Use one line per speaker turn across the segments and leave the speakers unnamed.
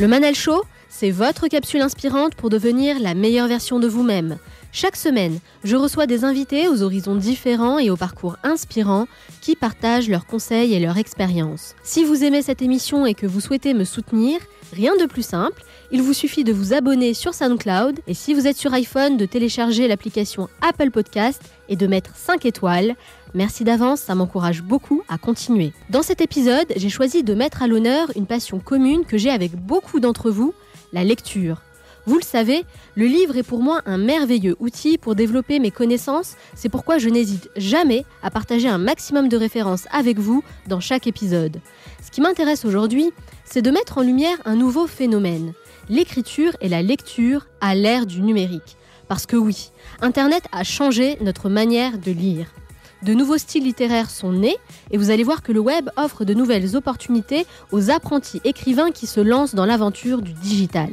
Le Manal Show, c'est votre capsule inspirante pour devenir la meilleure version de vous-même. Chaque semaine, je reçois des invités aux horizons différents et aux parcours inspirants qui partagent leurs conseils et leurs expériences. Si vous aimez cette émission et que vous souhaitez me soutenir, rien de plus simple, il vous suffit de vous abonner sur SoundCloud et si vous êtes sur iPhone, de télécharger l'application Apple Podcast et de mettre 5 étoiles. Merci d'avance, ça m'encourage beaucoup à continuer. Dans cet épisode, j'ai choisi de mettre à l'honneur une passion commune que j'ai avec beaucoup d'entre vous, la lecture. Vous le savez, le livre est pour moi un merveilleux outil pour développer mes connaissances, c'est pourquoi je n'hésite jamais à partager un maximum de références avec vous dans chaque épisode. Ce qui m'intéresse aujourd'hui, c'est de mettre en lumière un nouveau phénomène, l'écriture et la lecture à l'ère du numérique. Parce que oui, Internet a changé notre manière de lire. De nouveaux styles littéraires sont nés et vous allez voir que le web offre de nouvelles opportunités aux apprentis écrivains qui se lancent dans l'aventure du digital.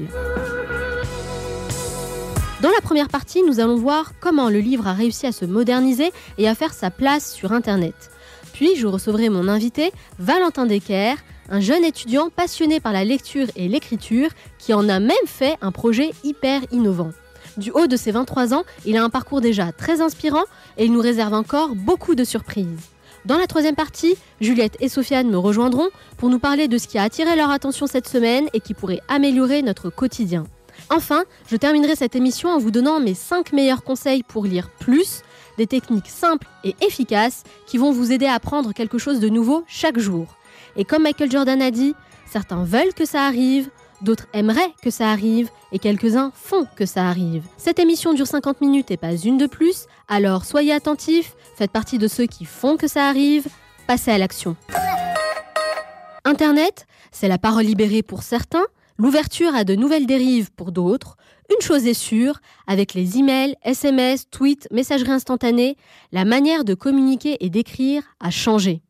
Dans la première partie, nous allons voir comment le livre a réussi à se moderniser et à faire sa place sur Internet. Puis je recevrai mon invité, Valentin Decker, un jeune étudiant passionné par la lecture et l'écriture qui en a même fait un projet hyper innovant. Du haut de ses 23 ans, il a un parcours déjà très inspirant et il nous réserve encore beaucoup de surprises. Dans la troisième partie, Juliette et Sofiane me rejoindront pour nous parler de ce qui a attiré leur attention cette semaine et qui pourrait améliorer notre quotidien. Enfin, je terminerai cette émission en vous donnant mes 5 meilleurs conseils pour lire plus, des techniques simples et efficaces qui vont vous aider à apprendre quelque chose de nouveau chaque jour. Et comme Michael Jordan a dit, certains veulent que ça arrive, d'autres aimeraient que ça arrive, et quelques-uns font que ça arrive. Cette émission dure 50 minutes et pas une de plus, alors soyez attentifs, faites partie de ceux qui font que ça arrive, passez à l'action. Internet, c'est la parole libérée pour certains, L'ouverture a de nouvelles dérives pour d'autres. Une chose est sûre, avec les emails, SMS, tweets, messagerie instantanée, la manière de communiquer et d'écrire a changé.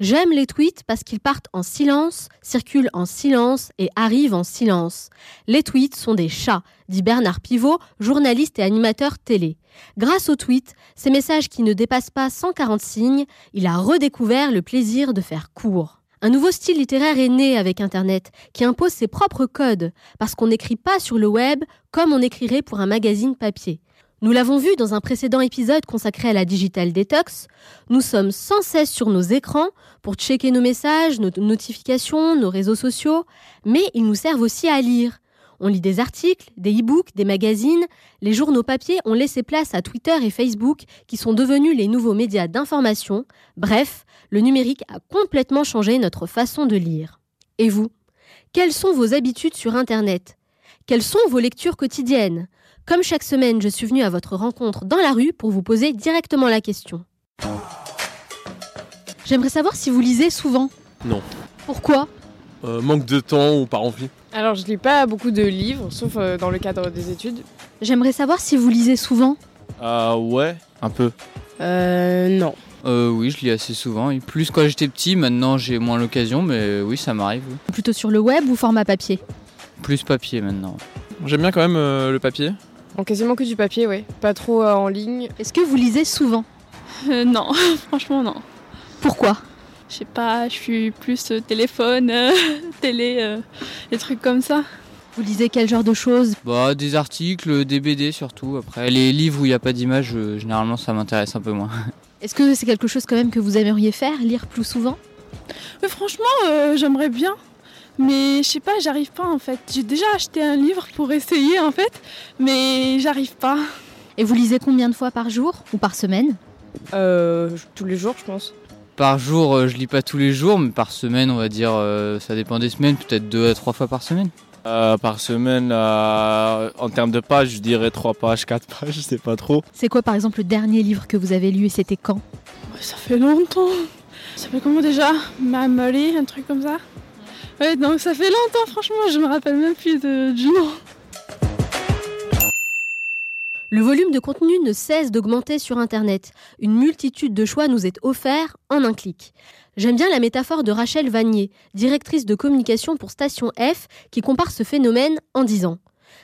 J'aime les tweets parce qu'ils partent en silence, circulent en silence et arrivent en silence. Les tweets sont des chats, dit Bernard Pivot, journaliste et animateur télé. Grâce aux tweets, ces messages qui ne dépassent pas 140 signes, il a redécouvert le plaisir de faire court. Un nouveau style littéraire est né avec Internet, qui impose ses propres codes, parce qu'on n'écrit pas sur le web comme on écrirait pour un magazine papier. Nous l'avons vu dans un précédent épisode consacré à la digital detox, nous sommes sans cesse sur nos écrans pour checker nos messages, nos notifications, nos réseaux sociaux, mais ils nous servent aussi à lire. On lit des articles, des e-books, des magazines. Les journaux papier ont laissé place à Twitter et Facebook qui sont devenus les nouveaux médias d'information. Bref, le numérique a complètement changé notre façon de lire. Et vous? Quelles sont vos habitudes sur Internet? Quelles sont vos lectures quotidiennes? Comme chaque semaine, je suis venue à votre rencontre dans la rue pour vous poser directement la question. J'aimerais savoir si vous lisez souvent.
Non.
Pourquoi?
Euh, manque de temps ou pas envie
Alors, je lis pas beaucoup de livres, sauf euh, dans le cadre des études.
J'aimerais savoir si vous lisez souvent.
Ah ouais, un peu.
Euh, non.
Euh, oui, je lis assez souvent. Et plus quand j'étais petit, maintenant j'ai moins l'occasion, mais oui, ça m'arrive. oui.
Plutôt sur le web ou format papier?
Plus papier maintenant.
J'aime bien quand même euh, le papier.
En quasiment que du papier, ouais. Pas trop euh, en ligne.
Est-ce que vous lisez souvent?
Euh, non, franchement non.
Pourquoi?
Je sais pas, je suis plus euh, téléphone, euh, télé, euh, des trucs comme ça.
Vous lisez quel genre de choses?
Bah, des articles, des BD surtout. Après, les livres où il n'y a pas d'image, euh, généralement ça m'intéresse un peu moins.
Est-ce que c'est quelque chose quand même que vous aimeriez faire, lire plus souvent?
Mais franchement, euh, j'aimerais bien. Mais je sais pas, j'arrive pas en fait. J'ai déjà acheté un livre pour essayer en fait, mais j'arrive pas.
Et vous lisez combien de fois par jour ou par semaine?
Euh, tous les jours, je pense.
Par jour, euh, je lis pas tous les jours, mais par semaine, on va dire, euh, ça dépend des semaines, peut-être deux à trois fois par semaine.
Euh, par semaine, euh, en termes de pages, je dirais 3 pages, 4 pages, je sais pas trop.
C'est quoi par exemple le dernier livre que vous avez lu et c'était quand?
Ça fait longtemps. Ça fait comment déjà? Mamoli, un truc comme ça? Ouais, donc ça fait longtemps, franchement, je me rappelle même plus du nom.
Le volume de contenu ne cesse d'augmenter sur Internet. Une multitude de choix nous est offert en un clic. J'aime bien la métaphore de Rachel Vanier, directrice de communication pour Station F, qui compare ce phénomène en disant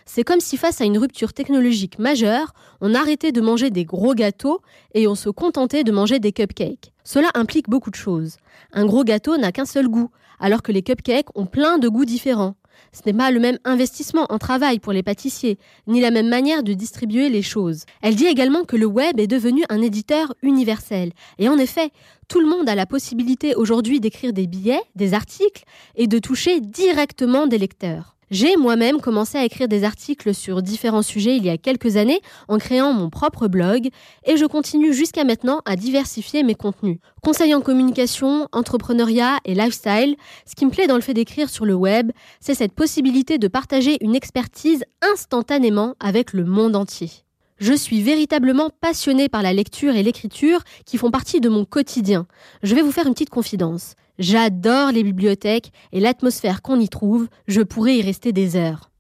C'est comme si face à une rupture technologique majeure, on arrêtait de manger des gros gâteaux et on se contentait de manger des cupcakes. Cela implique beaucoup de choses. Un gros gâteau n'a qu'un seul goût, alors que les cupcakes ont plein de goûts différents. Ce n'est pas le même investissement en travail pour les pâtissiers, ni la même manière de distribuer les choses. Elle dit également que le web est devenu un éditeur universel. Et en effet, tout le monde a la possibilité aujourd'hui d'écrire des billets, des articles, et de toucher directement des lecteurs. J'ai moi-même commencé à écrire des articles sur différents sujets il y a quelques années en créant mon propre blog et je continue jusqu'à maintenant à diversifier mes contenus. Conseil en communication, entrepreneuriat et lifestyle, ce qui me plaît dans le fait d'écrire sur le web, c'est cette possibilité de partager une expertise instantanément avec le monde entier. Je suis véritablement passionnée par la lecture et l'écriture qui font partie de mon quotidien. Je vais vous faire une petite confidence. J'adore les bibliothèques et l'atmosphère qu'on y trouve, je pourrais y rester des heures.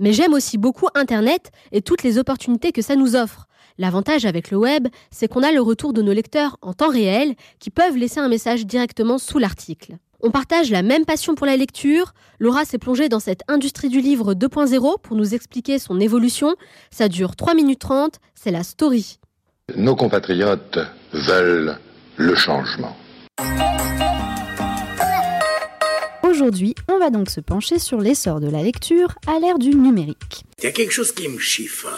Mais j'aime aussi beaucoup Internet et toutes les opportunités que ça nous offre. L'avantage avec le web, c'est qu'on a le retour de nos lecteurs en temps réel qui peuvent laisser un message directement sous l'article. On partage la même passion pour la lecture. Laura s'est plongée dans cette industrie du livre 2.0 pour nous expliquer son évolution. Ça dure 3 minutes 30, c'est la story.
Nos compatriotes veulent le changement.
Aujourd'hui, on va donc se pencher sur l'essor de la lecture à l'ère du numérique.
Il y a quelque chose qui me chiffonne.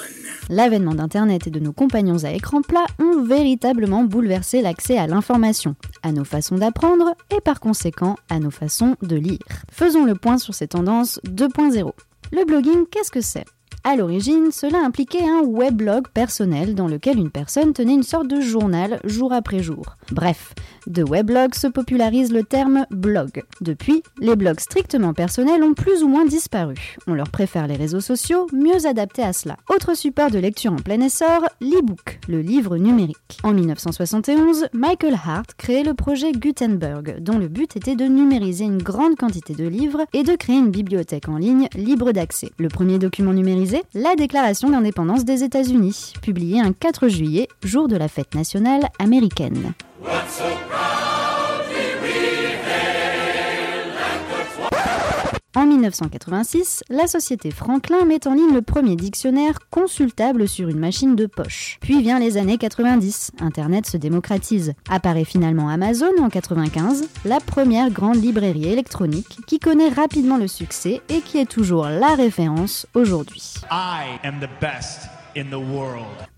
L'avènement d'Internet et de nos compagnons à écran plat ont véritablement bouleversé l'accès à l'information, à nos façons d'apprendre et par conséquent à nos façons de lire. Faisons le point sur ces tendances 2.0. Le blogging, qu'est-ce que c'est? À l'origine, cela impliquait un weblog personnel dans lequel une personne tenait une sorte de journal jour après jour. Bref, de weblog se popularise le terme blog. Depuis, les blogs strictement personnels ont plus ou moins disparu. On leur préfère les réseaux sociaux, mieux adaptés à cela. Autre support de lecture en plein essor, l'e-book, le livre numérique. En 1971, Michael Hart créait le projet Gutenberg, dont le but était de numériser une grande quantité de livres et de créer une bibliothèque en ligne libre d'accès. Le premier document numérisé, la Déclaration d'indépendance des États-Unis, publiée un 4 juillet, jour de la fête nationale américaine. En 1986, la société Franklin met en ligne le premier dictionnaire consultable sur une machine de poche. Puis vient les années 90, Internet se démocratise. Apparaît finalement Amazon en 95, la première grande librairie électronique qui connaît rapidement le succès et qui est toujours la référence aujourd'hui.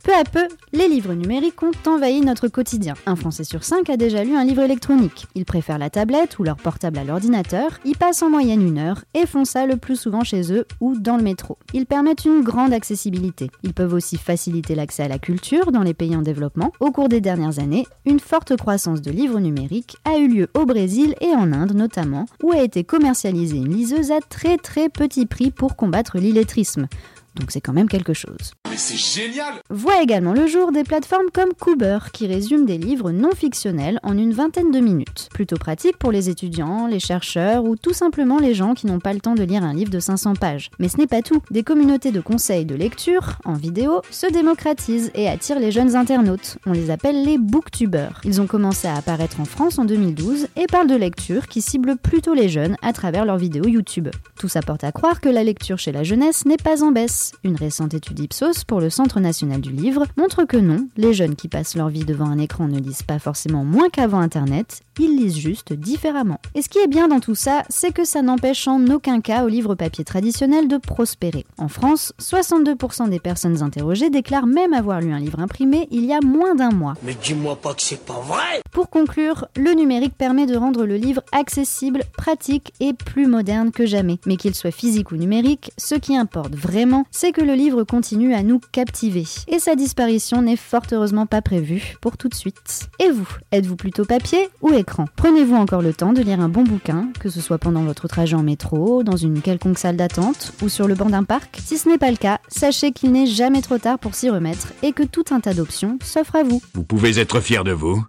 Peu à peu, les livres numériques ont envahi notre quotidien. Un Français sur cinq a déjà lu un livre électronique. Ils préfèrent la tablette ou leur portable à l'ordinateur, y passent en moyenne une heure et font ça le plus souvent chez eux ou dans le métro. Ils permettent une grande accessibilité. Ils peuvent aussi faciliter l'accès à la culture dans les pays en développement. Au cours des dernières années, une forte croissance de livres numériques a eu lieu au Brésil et en Inde notamment, où a été commercialisée une liseuse à très très petit prix pour combattre l'illettrisme. Donc c'est quand même quelque chose.
C'est génial
Voient également le jour des plateformes comme Cooper qui résument des livres non fictionnels en une vingtaine de minutes. Plutôt pratique pour les étudiants, les chercheurs ou tout simplement les gens qui n'ont pas le temps de lire un livre de 500 pages. Mais ce n'est pas tout. Des communautés de conseils de lecture, en vidéo, se démocratisent et attirent les jeunes internautes. On les appelle les booktubers. Ils ont commencé à apparaître en France en 2012 et parlent de lecture qui cible plutôt les jeunes à travers leurs vidéos YouTube. Tout ça porte à croire que la lecture chez la jeunesse n'est pas en baisse. Une récente étude Ipsos pour le Centre national du livre montre que non, les jeunes qui passent leur vie devant un écran ne lisent pas forcément moins qu'avant Internet, ils lisent juste différemment. Et ce qui est bien dans tout ça, c'est que ça n'empêche en aucun cas au livre papier traditionnel de prospérer. En France, 62% des personnes interrogées déclarent même avoir lu un livre imprimé il y a moins d'un mois.
Mais dis-moi pas que c'est pas vrai
Pour conclure, le numérique permet de rendre le livre accessible, pratique et plus moderne que jamais. Mais qu'il soit physique ou numérique, ce qui importe vraiment, c'est que le livre continue à nous captiver. Et sa disparition n'est fort heureusement pas prévue pour tout de suite. Et vous, êtes-vous plutôt papier ou écran Prenez-vous encore le temps de lire un bon bouquin, que ce soit pendant votre trajet en métro, dans une quelconque salle d'attente ou sur le banc d'un parc? Si ce n'est pas le cas, sachez qu'il n'est jamais trop tard pour s'y remettre et que tout un tas d'options s'offrent à vous.
Vous pouvez être fier de vous.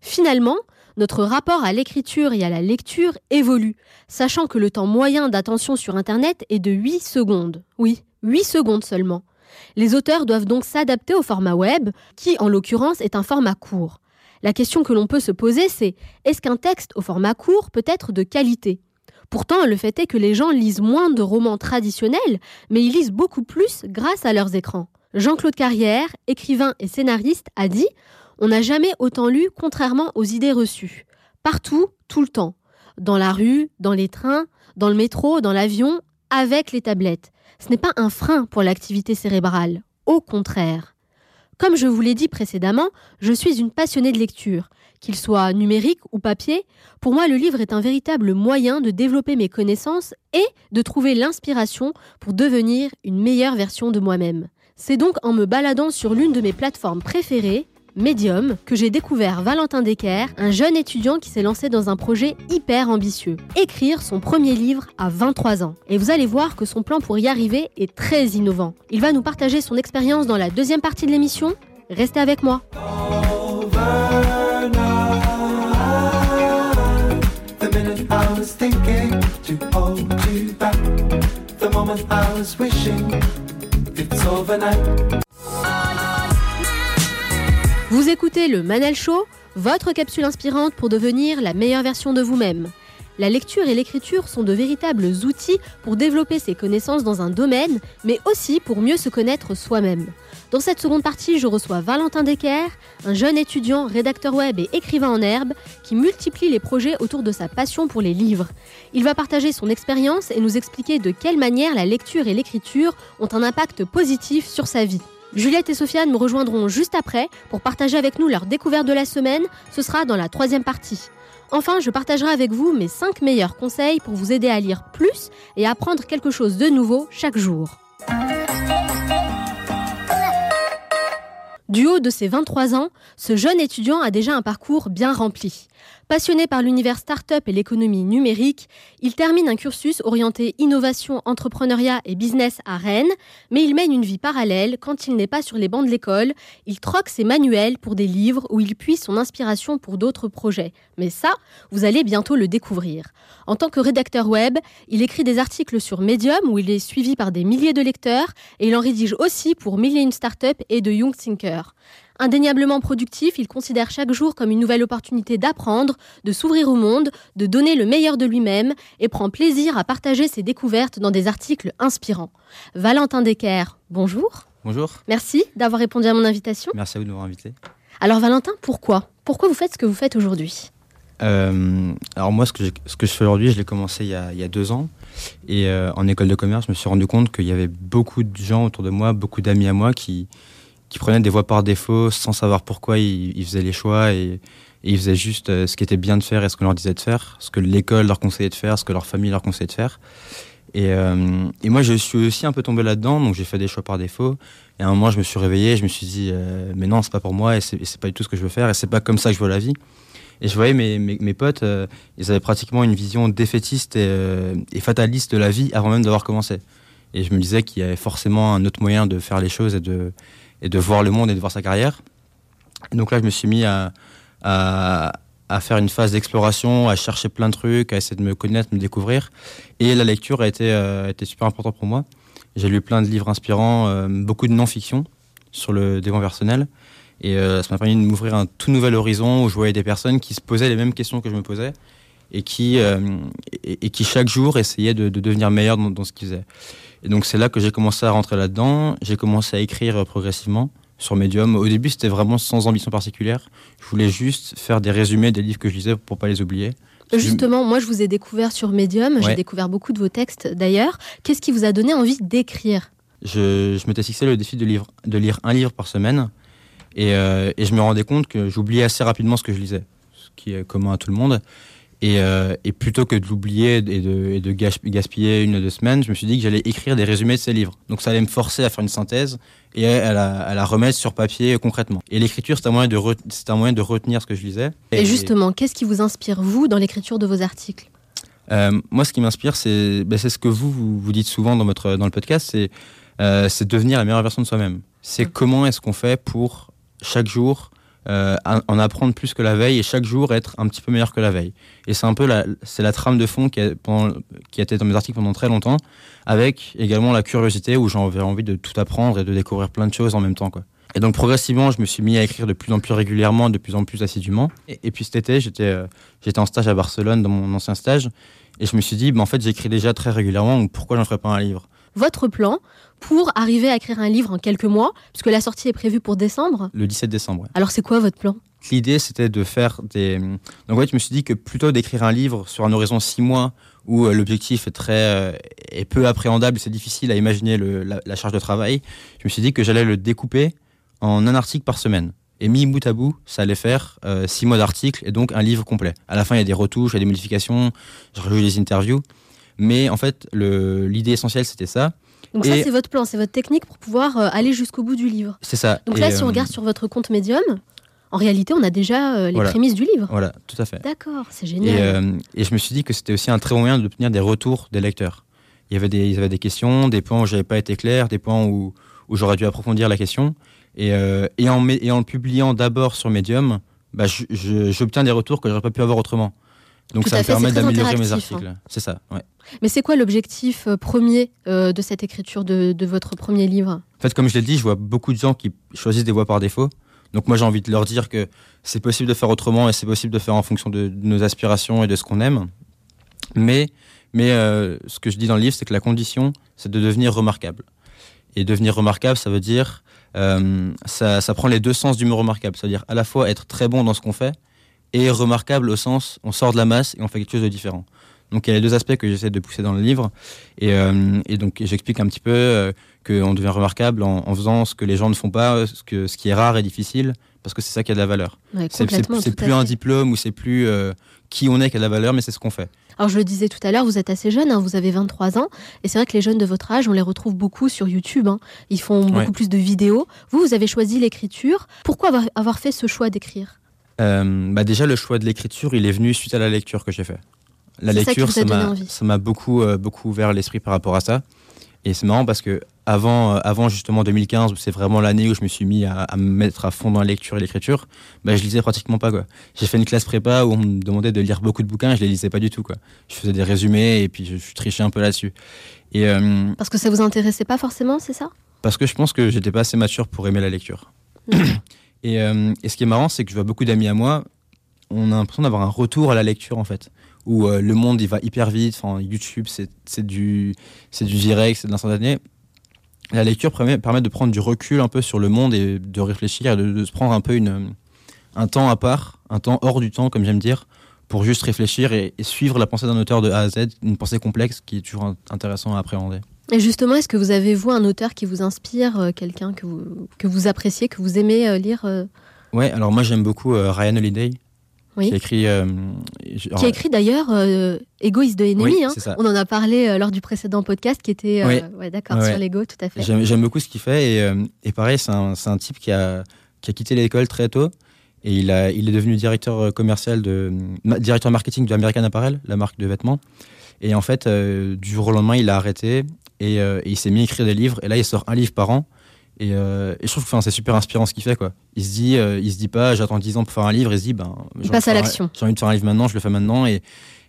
Finalement, notre rapport à l'écriture et à la lecture évolue, sachant que le temps moyen d'attention sur Internet est de 8 secondes. Oui, 8 secondes seulement. Les auteurs doivent donc s'adapter au format web, qui en l'occurrence est un format court. La question que l'on peut se poser, c'est est-ce qu'un texte au format court peut être de qualité? Pourtant, le fait est que les gens lisent moins de romans traditionnels, mais ils lisent beaucoup plus grâce à leurs écrans. Jean-Claude Carrière, écrivain et scénariste, a dit On n'a jamais autant lu contrairement aux idées reçues. Partout, tout le temps. Dans la rue, dans les trains, dans le métro, dans l'avion, avec les tablettes. Ce n'est pas un frein pour l'activité cérébrale. Au contraire. Comme je vous l'ai dit précédemment, je suis une passionnée de lecture. Qu'il soit numérique ou papier, pour moi le livre est un véritable moyen de développer mes connaissances et de trouver l'inspiration pour devenir une meilleure version de moi-même. C'est donc en me baladant sur l'une de mes plateformes préférées, Medium, que j'ai découvert Valentin Decker, un jeune étudiant qui s'est lancé dans un projet hyper ambitieux, écrire son premier livre à 23 ans. Et vous allez voir que son plan pour y arriver est très innovant. Il va nous partager son expérience dans la deuxième partie de l'émission. Restez avec moi. Vous écoutez le Manel Show, votre capsule inspirante pour devenir la meilleure version de vous-même. La lecture et l'écriture sont de véritables outils pour développer ses connaissances dans un domaine, mais aussi pour mieux se connaître soi-même. Dans cette seconde partie, je reçois Valentin Decker, un jeune étudiant, rédacteur web et écrivain en herbe, qui multiplie les projets autour de sa passion pour les livres. Il va partager son expérience et nous expliquer de quelle manière la lecture et l'écriture ont un impact positif sur sa vie. Juliette et Sofiane me rejoindront juste après pour partager avec nous leur découverte de la semaine. Ce sera dans la troisième partie. Enfin, je partagerai avec vous mes 5 meilleurs conseils pour vous aider à lire plus et à apprendre quelque chose de nouveau chaque jour. Du haut de ses 23 ans, ce jeune étudiant a déjà un parcours bien rempli. Passionné par l'univers start-up et l'économie numérique, il termine un cursus orienté innovation, entrepreneuriat et business à Rennes, mais il mène une vie parallèle quand il n'est pas sur les bancs de l'école. Il troque ses manuels pour des livres où il puise son inspiration pour d'autres projets. Mais ça, vous allez bientôt le découvrir. En tant que rédacteur web, il écrit des articles sur Medium où il est suivi par des milliers de lecteurs et il en rédige aussi pour une Startup et de Young Thinker. Indéniablement productif, il considère chaque jour comme une nouvelle opportunité d'apprendre, de s'ouvrir au monde, de donner le meilleur de lui-même et prend plaisir à partager ses découvertes dans des articles inspirants. Valentin Decker, bonjour.
Bonjour.
Merci d'avoir répondu à mon invitation.
Merci à vous de m'avoir invité.
Alors Valentin, pourquoi? Pourquoi vous faites ce que vous faites aujourd'hui?
Euh, Alors moi, ce que, ce que je fais aujourd'hui, je l'ai commencé il y, a, il y, a, deux ans. Et euh, en école de commerce, je me suis rendu compte qu'il y avait beaucoup de gens autour de moi, beaucoup d'amis à moi qui, qui prenaient des voies par défaut sans savoir pourquoi ils, faisaient les choix et, ils faisaient juste euh, ce qui était bien de faire et ce qu'on leur disait de faire, ce que l'école leur conseillait de faire, ce que leur famille leur conseillait de faire. Et, euh, et moi, je suis aussi un peu tombé là-dedans, donc j'ai fait des choix par défaut. Et à un moment, je me suis réveillé, je me suis dit, euh, mais non, c'est pas pour moi, et c'est pas du tout ce que je veux faire, et c'est pas comme ça que je vois la vie. Et je voyais mes, mes, potes, ils avaient pratiquement une vision défaitiste et, et fataliste de la vie avant même d'avoir commencé. Et je me disais qu'il y avait forcément un autre moyen de faire les choses et de, et de voir le monde et de voir sa carrière. Donc là, je me suis mis à, à, faire une phase d'exploration, à chercher plein de trucs, à essayer de me connaître, me découvrir. Et la lecture a été, euh, été super importante pour moi. J'ai lu plein de livres inspirants, euh, beaucoup de non-fiction sur le développement personnel. Et euh, ça m'a permis de m'ouvrir un tout nouvel horizon où je voyais des personnes qui se posaient les mêmes questions que je me posais et qui, et, qui chaque jour essayaient de, de devenir meilleurs dans, ce qu'ils faisaient. Et donc c'est là que j'ai commencé à rentrer là-dedans. J'ai commencé à écrire progressivement sur Medium. Au début, c'était vraiment sans ambition particulière. Je voulais juste faire des résumés des livres que je lisais pour pas les oublier.
Justement, moi, je vous ai découvert sur Medium. J'ai découvert beaucoup de vos textes d'ailleurs. Qu'est-ce qui vous a donné envie d'écrire?
Je, je m'étais fixé le défi de, livre- de lire un livre par semaine et, euh, et je me rendais compte que j'oubliais assez rapidement ce que je lisais, ce qui est commun à tout le monde. Et, euh, et plutôt que de l'oublier et de, et de gas- gaspiller une ou deux semaines, je me suis dit que j'allais écrire des résumés de ces livres. Donc ça allait me forcer à faire une synthèse et à la, à la remettre sur papier concrètement. Et l'écriture, c'est un, moyen de re- un moyen de retenir ce que je lisais.
Et justement, qu'est-ce qui vous inspire, vous, dans l'écriture de vos articles?
Euh, moi, ce qui m'inspire, c'est ben, c'est ce que vous, vous, vous dites souvent dans, votre, dans le podcast, c'est euh, c'est devenir la meilleure version de soi-même. C'est comment est-ce qu'on fait pour chaque jour euh, en en apprendre plus que la veille et chaque jour être un petit peu meilleur que la veille. Et c'est un peu la, c'est la trame de fond qui a, été dans mes articles pendant très longtemps, avec également la curiosité où j'avais envie de tout apprendre et de découvrir plein de choses en même temps. Quoi. Et donc progressivement, je me suis mis à écrire de plus en plus régulièrement, de plus en plus assidûment. Et, et puis cet été, j'étais euh, j'étais en stage à Barcelone, dans mon ancien stage, et je me suis dit, bah, en fait, j'écris déjà très régulièrement, donc pourquoi j'en ferais pas un livre?
Votre plan pour arriver à écrire un livre en quelques mois, puisque la sortie est prévue pour décembre.
Le 17 décembre. ouais.
Alors, c'est quoi votre plan?
L'idée, c'était de faire des. Donc, ouais, je me suis dit que plutôt d'écrire un livre sur un horizon six mois où euh, l'objectif est très euh, est peu appréhendable, c'est difficile à imaginer le- la, la charge de travail. Je me suis dit que j'allais le découper en un article par semaine. Et mis bout à bout, ça allait faire euh, six mois d'articles et donc un livre complet. À la fin, il y a des retouches, il y a des modifications, je rajoute des interviews. Mais en fait, l'idée essentielle, c'était ça.
Donc, ça, c'est votre plan, c'est votre technique pour pouvoir euh, aller jusqu'au bout du livre.
C'est ça.
Donc
Et,
là, si on
euh,
regarde sur votre compte Medium, en réalité, on a déjà euh, les
Voilà.
prémices du livre.
Voilà, tout à fait.
D'accord, c'est génial.
Et, et je me suis dit que c'était aussi un très bon moyen d'obtenir des retours des lecteurs. Il y avait des, ils avaient des questions, des points où j'avais pas été clair, des points où, où j'aurais dû approfondir la question. Et, euh, et, en, mé- et en le publiant d'abord sur Medium, bah, j'obtiens des retours que j'aurais pas pu avoir autrement. Donc
Tout
ça me
fait,
permet d'améliorer mes
interactif,
articles. C'est ça, ouais.
Mais c'est quoi l'objectif euh, premier euh, de cette écriture de, votre premier livre?
En fait, comme je l'ai dit, je vois beaucoup de gens qui choisissent des voies par défaut. Donc moi, j'ai envie de leur dire que c'est possible de faire autrement et c'est possible de faire en fonction de, nos aspirations et de ce qu'on aime. Mais, mais euh, ce que je dis dans le livre, c'est que la condition, c'est de devenir remarquable. Et devenir remarquable, ça veut dire, ça, ça prend les deux sens du mot remarquable. C'est-à-dire à la fois être très bon dans ce qu'on fait et remarquable au sens, on sort de la masse et on fait quelque chose de différent. Donc il y a les deux aspects que j'essaie de pousser dans le livre. Et, euh, et donc j'explique un petit peu euh, qu'on devient remarquable en, en faisant ce que les gens ne font pas, ce, que, ce qui est rare et difficile, parce que c'est ça qui a de la valeur.
Ouais,
c'est plus un diplôme ou c'est plus euh, qui on est qui a de la valeur, mais c'est ce qu'on fait.
Alors je le disais tout à l'heure, vous êtes assez jeune, hein, vous avez 23 ans, et c'est vrai que les jeunes de votre âge, on les retrouve beaucoup sur YouTube. hein. Ils font beaucoup
Ouais.
plus de vidéos. Vous, vous avez choisi l'écriture. Pourquoi avoir, avoir fait ce choix d'écrire?
Euh, bah déjà, le choix de l'écriture, il est venu suite à la lecture que j'ai fait. La lecture, ça m'a beaucoup, euh, beaucoup ouvert l'esprit par rapport à ça. Et c'est marrant parce que avant, euh, avant justement 2015, où c'est vraiment l'année où je me suis mis à, à me mettre à fond dans la lecture et l'écriture, bah, je lisais pratiquement pas. J'ai fait une classe prépa où on me demandait de lire beaucoup de bouquins, je les lisais pas du tout. quoi. Je faisais des résumés et puis je, je trichais un peu là-dessus. Et euh,
Parce que ça vous intéressait pas forcément, c'est ça?
Parce que je pense que j'étais pas assez mature pour aimer la lecture. et, euh, et ce qui est marrant, c'est que je vois beaucoup d'amis à moi, on a l'impression d'avoir un retour à la lecture en fait, où euh, le monde il va hyper vite. Enfin, YouTube c'est du c'est du direct, c'est de l'instantané. La lecture permet, permet de prendre du recul un peu sur le monde et de réfléchir et de, de se prendre un peu une, un temps à part, un temps hors du temps comme j'aime dire, pour juste réfléchir et, et suivre la pensée d'un auteur de A à Z, une pensée complexe qui est toujours in- intéressant à appréhender.
Et justement, est-ce que vous avez, vous, un auteur qui vous inspire, euh, quelqu'un que vous, que vous appréciez, que vous aimez euh, lire
Ouais, alors moi j'aime beaucoup Ryan Holiday,
Oui.
qui a écrit. euh, je-
Qui a écrit d'ailleurs euh, Égoïste de Enemy.
Oui,
hein. On en a parlé euh, lors du précédent podcast qui était euh,
Oui.
ouais, d'accord
Ouais.
sur l'ego, tout à fait.
J'aime beaucoup ce qu'il fait et, et pareil, c'est un, un type qui a, qui a quitté l'école très tôt et il, a, il est devenu directeur commercial de directeur marketing de American Apparel, la marque de vêtements. Et en fait, du jour au lendemain, il a arrêté et, et il s'est mis à écrire des livres. Et là, il sort un livre par an. Et, euh, et je trouve que c'est super inspirant ce qu'il fait. Quoi. Il se dit, euh, il se dit pas, j'attends 10 ans pour faire un livre. Il se dit, ben, j'ai envie
passe
de
à
faire un-
l'action.
J'ai envie de faire un livre maintenant, je le fais maintenant. Et,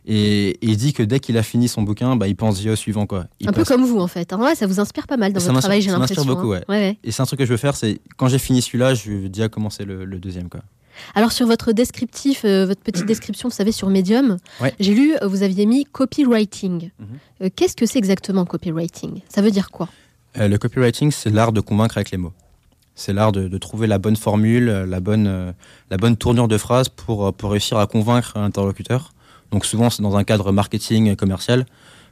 et, et il dit que dès qu'il a fini son bouquin, bah, il pense déjà au suivant. Quoi. Il
un peu comme vous en fait. hein. Ouais, ça vous inspire pas mal dans
ça
votre travail, j'ai
ça m'inspire
l'impression.
beaucoup,
hein.
ouais.
Ouais, ouais.
Et c'est un truc que je veux faire, c'est quand j'ai fini celui-là, je vais déjà commencer le, le deuxième. Quoi.
Alors sur votre descriptif, euh, votre petite description, vous savez, sur Medium,
Ouais.
j'ai lu, vous aviez mis copywriting.
Mhm.
Euh, Qu'est-ce que c'est exactement copywriting? Ça veut dire quoi?
Euh, le copywriting, c'est l'art de convaincre avec les mots. C'est l'art de, trouver la bonne formule, la bonne, euh, la bonne tournure de phrase pour, euh, pour réussir à convaincre un interlocuteur. Donc souvent c'est dans un cadre marketing et commercial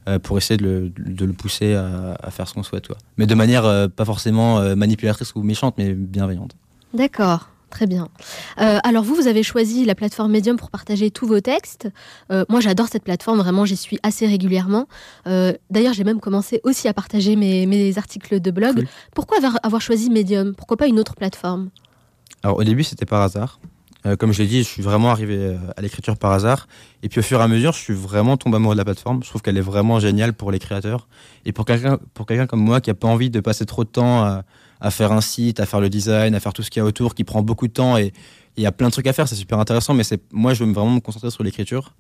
euh, pour essayer de le, de le pousser à, à faire ce qu'on souhaite. quoi. Mais de manière euh, pas forcément euh, manipulatrice ou méchante, mais bienveillante.
D'accord. Très bien. Euh, alors vous, vous avez choisi la plateforme Medium pour partager tous vos textes. Euh, moi, j'adore cette plateforme, vraiment, j'y suis assez régulièrement. Euh, D'ailleurs, j'ai même commencé aussi à partager mes, mes articles de blog.
Cool.
Pourquoi avoir, avoir choisi Medium? Pourquoi pas une autre plateforme?
Alors au début c'était par hasard. Comme je l'ai dit, je suis vraiment arrivé à l'écriture par hasard. Et puis au fur et à mesure, je suis vraiment tombé amoureux de la plateforme. Je trouve qu'elle est vraiment géniale pour les créateurs. Et pour quelqu'un quelqu'un comme moi qui a pas envie de passer trop de temps à, à faire un site, à faire le design, à faire tout ce qu'il y a autour, qui prend beaucoup de temps et il y a plein de trucs à faire, c'est super intéressant. Mais c'est moi, je veux vraiment me concentrer sur l'écriture.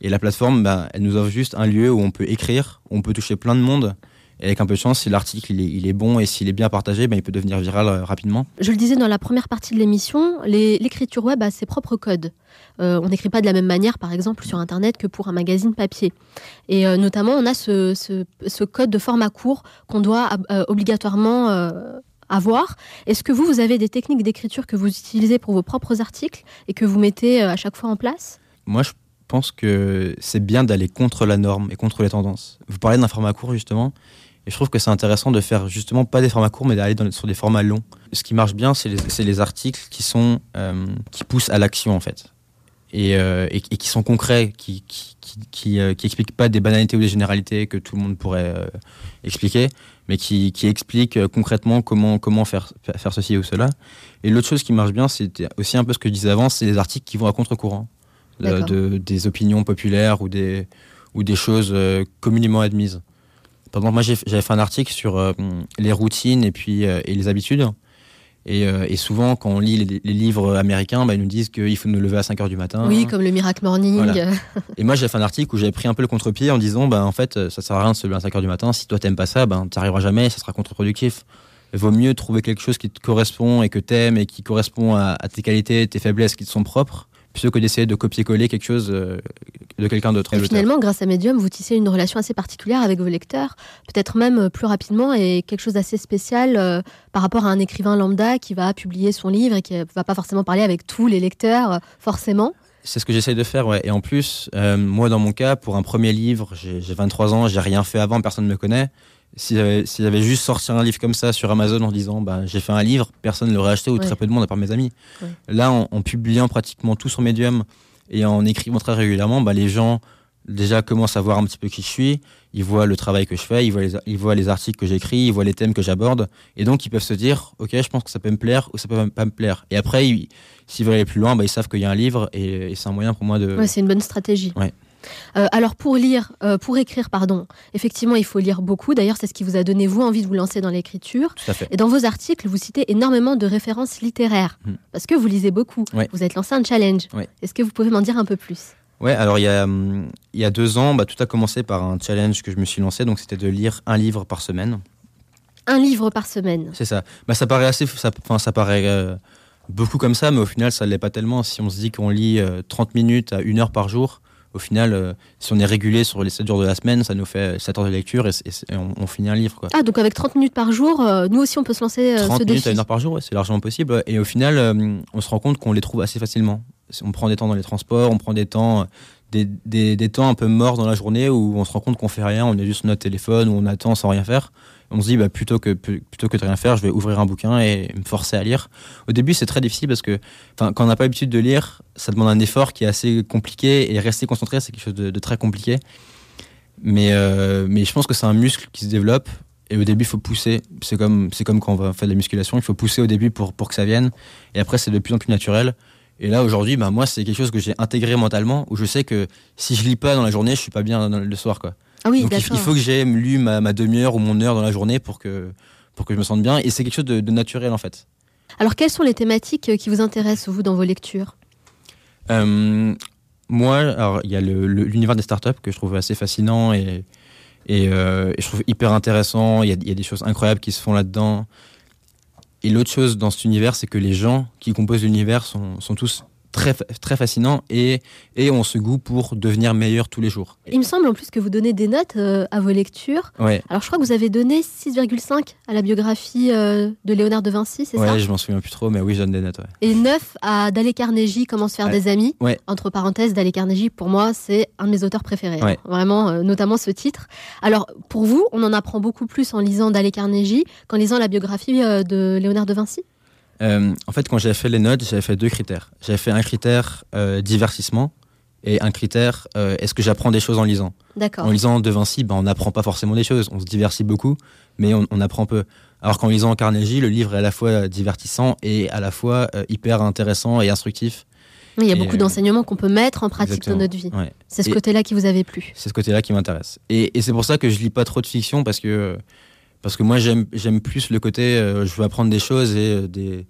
Et la plateforme, ben, elle nous offre juste un lieu où on peut écrire, où on peut toucher plein de monde. Et avec un peu de chance, si l'article il est, bon et s'il est bien partagé, ben, il peut devenir viral euh, rapidement.
Je le disais dans la première partie de l'émission, l'écriture web a ses propres codes. Euh, on n'écrit pas de la même manière, par exemple, sur Internet que pour un magazine papier. Et euh, notamment, on a ce, code de format court qu'on doit obligatoirement euh, avoir. Est-ce que vous, vous avez des techniques d'écriture que vous utilisez pour vos propres articles et que vous mettez euh, à chaque fois en place?
Moi, je pense que c'est bien d'aller contre la norme et contre les tendances. Vous parlez d'un format court, justement. Et je trouve que c'est intéressant de faire justement pas des formats courts, mais d'aller sur des formats longs. Ce qui marche bien, c'est les, articles qui sont euh, qui poussent à l'action en fait, et, euh, qui sont concrets, qui qui qui, expliquent pas des banalités ou des généralités que tout le monde pourrait expliquer, mais qui, qui expliquent euh, concrètement comment comment faire faire ceci ou cela. Et l'autre chose qui marche bien, c'est aussi un peu ce que je disais avant, c'est les articles qui vont à contre-courant de, des opinions populaires ou des ou des choses euh, communément admises. Par exemple, moi j'avais fait un article sur euh, les routines et puis euh, et les habitudes. Et, euh, et souvent, quand on lit les, les livres américains, bah, ils nous disent qu'il faut nous lever à 5 heures du matin.
Oui, comme le Miracle Morning.
Voilà. Et moi, j'ai fait un article où j'avais pris un peu le contre-pied en disant, bah, en fait, ça sert à rien de se lever à 5 heures du matin. Si toi, t'aimes pas ça, ben, tu arriveras jamais, ça sera contre-productif. Il vaut mieux trouver quelque chose qui te correspond et que t'aimes et qui correspond à, à tes qualités, tes faiblesses qui te sont propres, plutôt que d'essayer de copier-coller quelque chose euh, de quelqu'un d'autre.
Et
l'auteur.
finalement, grâce à Medium, vous tissez une relation assez particulière avec vos lecteurs, peut-être même euh, plus rapidement et quelque chose d'assez spécial euh, par rapport à un écrivain lambda qui va publier son livre et qui ne va pas forcément parler avec tous les lecteurs, euh, forcément.
C'est ce que j'essaye de faire, ouais. Et en plus, euh, moi, dans mon cas, pour un premier livre, j'ai j'ai 23 ans, j'ai rien fait avant, personne ne me connaît. Si j'avais si j'avais juste sorti un livre comme ça sur Amazon en disant, bah, j'ai fait un livre, personne ne l'aurait acheté ou
Ouais.
très peu de monde à part mes amis.
Ouais.
Là, en, en publiant pratiquement tout sur Medium et en écrivant très régulièrement, bah, les gens déjà commencent à voir un petit peu qui je suis. Ils voient le travail que je fais, ils voient les, ils voient les articles que j'écris, ils voient les thèmes que j'aborde. Et donc, ils peuvent se dire, OK, je pense que ça peut me plaire ou ça peut pas me plaire. Et après, ils- s'ils veulent aller plus loin, bah, ils savent qu'il y a un livre et, et c'est un moyen pour moi de.
Ouais, c'est une bonne stratégie.
Ouais.
Euh, alors pour lire, euh, pour écrire, pardon, effectivement, il faut lire beaucoup. D'ailleurs, c'est ce qui vous a donné vous envie de vous lancer dans l'écriture.
Tout à fait.
Et dans vos articles, vous citez énormément de références littéraires
Mm.
parce que vous lisez beaucoup.
Ouais.
Vous êtes lancé un challenge.
Ouais.
Est-ce que vous pouvez m'en dire un peu plus?
Ouais, alors il y a, hum, il y a deux ans, bah, tout a commencé par un challenge que je me suis lancé, donc c'était de lire un livre par semaine.
Un livre par semaine.
C'est ça. Bah, ça paraît assez, ça, enfin, ça paraît euh, beaucoup comme ça, mais au final, ça l'est pas tellement. Si on se dit qu'on lit euh, 30 minutes à une heure par jour, au final, euh, si on est régulé sur les 7 jours de la semaine, ça nous fait 7 heures de lecture et, on, on finit un livre. Quoi.
Ah, donc avec 30 minutes par jour, euh, nous aussi on peut se lancer euh,
30
ce
minutes
défi.
à une heure par jour, ouais, c'est largement possible. Et au final, euh, on se rend compte qu'on les trouve assez facilement. On prend des temps dans les transports, on prend des temps, euh, des, des, des temps un peu morts dans la journée où on se rend compte qu'on fait rien, on est juste sur notre téléphone, où on attend sans rien faire. On se dit, bah, plutôt, que, plutôt que de rien faire, je vais ouvrir un bouquin et me forcer à lire. Au début, c'est très difficile parce que quand on n'a pas l'habitude de lire, ça demande un effort qui est assez compliqué et rester concentré, c'est quelque chose de, très compliqué. Mais, euh, mais je pense que c'est un muscle qui se développe et au début, il faut pousser. C'est comme, comme quand on va faire de la musculation. Il faut pousser au début pour, pour que ça vienne. Et après, c'est de plus en plus naturel. Et là, aujourd'hui, bah, moi, c'est quelque chose que j'ai intégré mentalement, où je sais que si je lis pas dans la journée, je suis pas bien le soir, quoi.
Ah oui,
Donc, il, faut que j'ai lu ma, ma demi-heure ou mon heure dans la journée pour que, pour que je me sente bien. Et c'est quelque chose de, de naturel, en fait.
Alors quelles sont les thématiques euh, qui vous intéressent, vous, dans vos lectures?
Euh, moi, alors il y a l'univers des startups que je trouve assez fascinant et, et, euh, et je trouve hyper intéressant. Il y, a, il y a des choses incroyables qui se font là-dedans. Et l'autre chose dans cet univers, c'est que les gens qui composent l'univers sont, sont tous très, fa- très fascinant et, et on se goût pour devenir meilleur tous les jours.
Il me semble en plus que vous donnez des notes euh, à vos lectures.
Ouais.
Alors je crois que vous avez donné 6,5 à la biographie euh, de Léonard de Vinci, c'est ça?
Ouais, je m'en souviens plus trop, mais oui, je donne des notes. ouais.
Et 9 à Dale Carnegie, Comment se faire des amis.
Ouais.
Entre parenthèses, Dale Carnegie, pour moi, c'est un de mes auteurs préférés.
Ouais.
hein. Vraiment, euh, notamment ce titre. Alors, pour vous, on en apprend beaucoup plus en lisant Dale Carnegie qu'en lisant la biographie de Léonard de Vinci?
Euh, en fait, quand j'avais fait les notes, j'avais fait deux critères. J'avais fait un critère euh, divertissement et un critère euh, est-ce que j'apprends des choses en lisant?
D'accord.
En lisant De Vinci, ben, on n'apprend pas forcément des choses, on se divertit beaucoup, mais on, on apprend peu. Alors qu'en lisant Carnegie, le livre est à la fois divertissant et à la fois hyper intéressant et instructif.
Il y a
Et,
beaucoup d'enseignements qu'on peut mettre en pratique dans notre vie.
Ouais.
C'est ce côté-là qui vous avait plu.
C'est ce côté-là qui m'intéresse. Et, et c'est pour ça que je lis pas trop de fiction parce que parce que moi j'aime j'aime plus le côté euh, je veux apprendre des choses et euh, des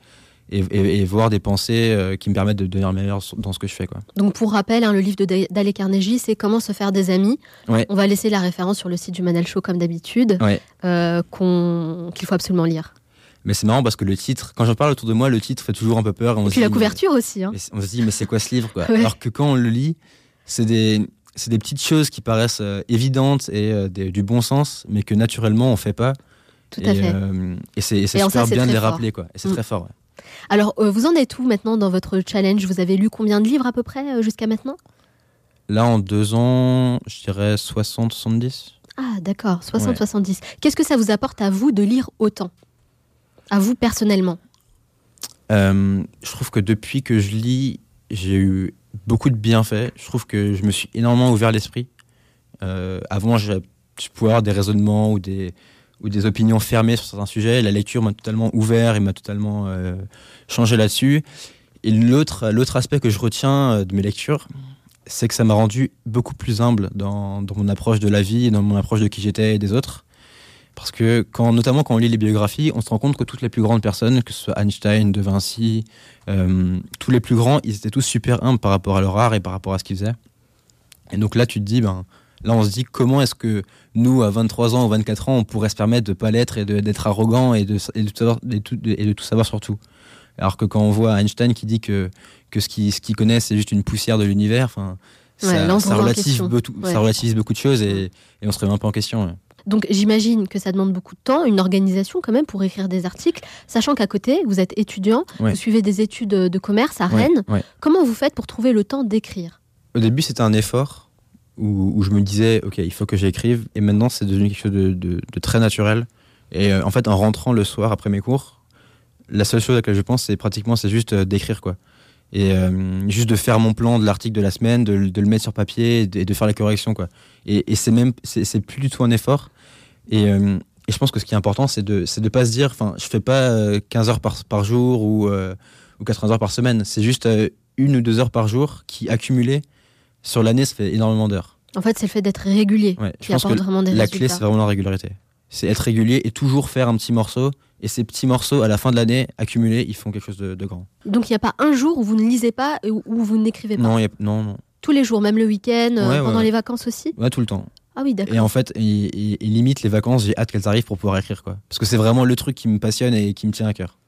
et, et- et voir des pensées euh, qui me permettent de devenir meilleur dans ce que je fais quoi.
Donc, pour rappel, hein, le livre de Da- Dale Carnegie, c'est Comment se faire des amis.
Ouais.
On va laisser la référence sur le site du Manal Show, comme d'habitude,
Ouais.
euh, qu'on- qu'il faut absolument lire.
Mais c'est marrant parce que le titre, quand j'en parle autour de moi, le titre fait toujours un peu peur. Et, on
Et
se
puis la
dit,
couverture aussi. hein.
on se dit mais c'est quoi ce livre quoi?
Ouais.
Alors que quand on le lit, c'est des c'est des petites choses qui paraissent euh, évidentes et euh, des- du bon sens, mais que naturellement on fait pas.
Tout
et,
à fait.
euh, et c'est
ça,
super bien de les
fort.
rappeler quoi. Et c'est
Mm.
très fort. ouais.
Alors, vous en êtes où maintenant dans votre challenge? Vous avez lu combien de livres à peu près jusqu'à maintenant?
Là, en deux ans, je dirais 60, 70.
Ah, d'accord, 60,
Ouais.
70. Qu'est-ce que ça vous apporte à vous de lire autant? À vous personnellement?
Euh, je trouve que depuis que je lis, j'ai eu beaucoup de bienfaits. Je trouve que je me suis énormément ouvert l'esprit. Euh, avant, je, pouvais avoir des raisonnements ou des, ou des opinions fermées sur certains sujets. La lecture m'a totalement ouvert et m'a totalement euh, changé là-dessus. Et l'autre, l'autre aspect que je retiens euh, de mes lectures, c'est que ça m'a rendu beaucoup plus humble dans, dans mon approche de la vie dans mon approche de qui j'étais et des autres. Parce que, quand, notamment quand on lit les biographies, on se rend compte que toutes les plus grandes personnes, que ce soit Einstein, De Vinci, euh, tous les plus grands, ils étaient tous super humbles par rapport à leur art et par rapport à ce qu'ils faisaient. Et donc là, tu te dis, ben, là, on se dit comment est-ce que nous, à 23 ans ou 24 ans, on pourrait se permettre de pas l'être et d'être arrogant et de, et, de tout savoir, et tout- et de tout savoir sur tout? Alors que quand on voit Einstein qui dit que, que ce qu'il ce qu'il connaît, c'est juste une poussière de l'univers, enfin,
Ouais,
ça, relativise beaucoup,
Ouais.
ça relativise beaucoup de choses et, et on se remet un peu en question. ouais.
Donc j'imagine que ça demande beaucoup de temps, une organisation quand même pour écrire des articles, sachant qu'à côté, vous êtes étudiant,
Ouais.
vous suivez des études de commerce à
Ouais,
Rennes.
ouais.
Comment vous faites pour trouver le temps d'écrire?
Au début, c'était un effort où, où je me disais, OK, il faut que j'écrive. Et maintenant, c'est devenu quelque chose de, de- de très naturel. Et euh, en fait, en rentrant le soir après mes cours, la seule chose à laquelle je pense, c'est pratiquement, c'est juste euh, d'écrire, quoi. Et euh, juste de faire mon plan de l'article de la semaine, de, le- de le mettre sur papier et de, et de faire les corrections, quoi. Et, et c'est même, c'est c'est plus du tout un effort. Et, euh, et je pense que ce qui est important, c'est de, de pas se dire, enfin, je fais pas euh, 15 heures par, par jour ou, euh, ou 80 heures par semaine. C'est juste euh, une ou deux heures par jour qui, accumulées, sur l'année, ça fait énormément d'heures.
En fait, c'est le fait d'être régulier
Ouais, je
qui
pense
apporte
que
vraiment des
la
résultats.
clé, c'est vraiment la régularité. C'est être régulier et toujours faire un petit morceau. Et ces petits morceaux, à la fin de l'année, accumulés, ils font quelque chose de, de grand.
Donc il n'y a pas un jour où vous ne lisez pas et où vous n'écrivez pas?
Non, il y a- non, non.
Tous les jours, même le week-end, euh,
Ouais,
pendant
ouais.
les vacances aussi?
Ouais, tout le temps.
Ah oui, d'accord.
Et en fait, et limite, les vacances, j'ai hâte qu'elles arrivent pour pouvoir écrire. quoi. Parce que c'est vraiment le truc qui me passionne et qui me tient à cœur.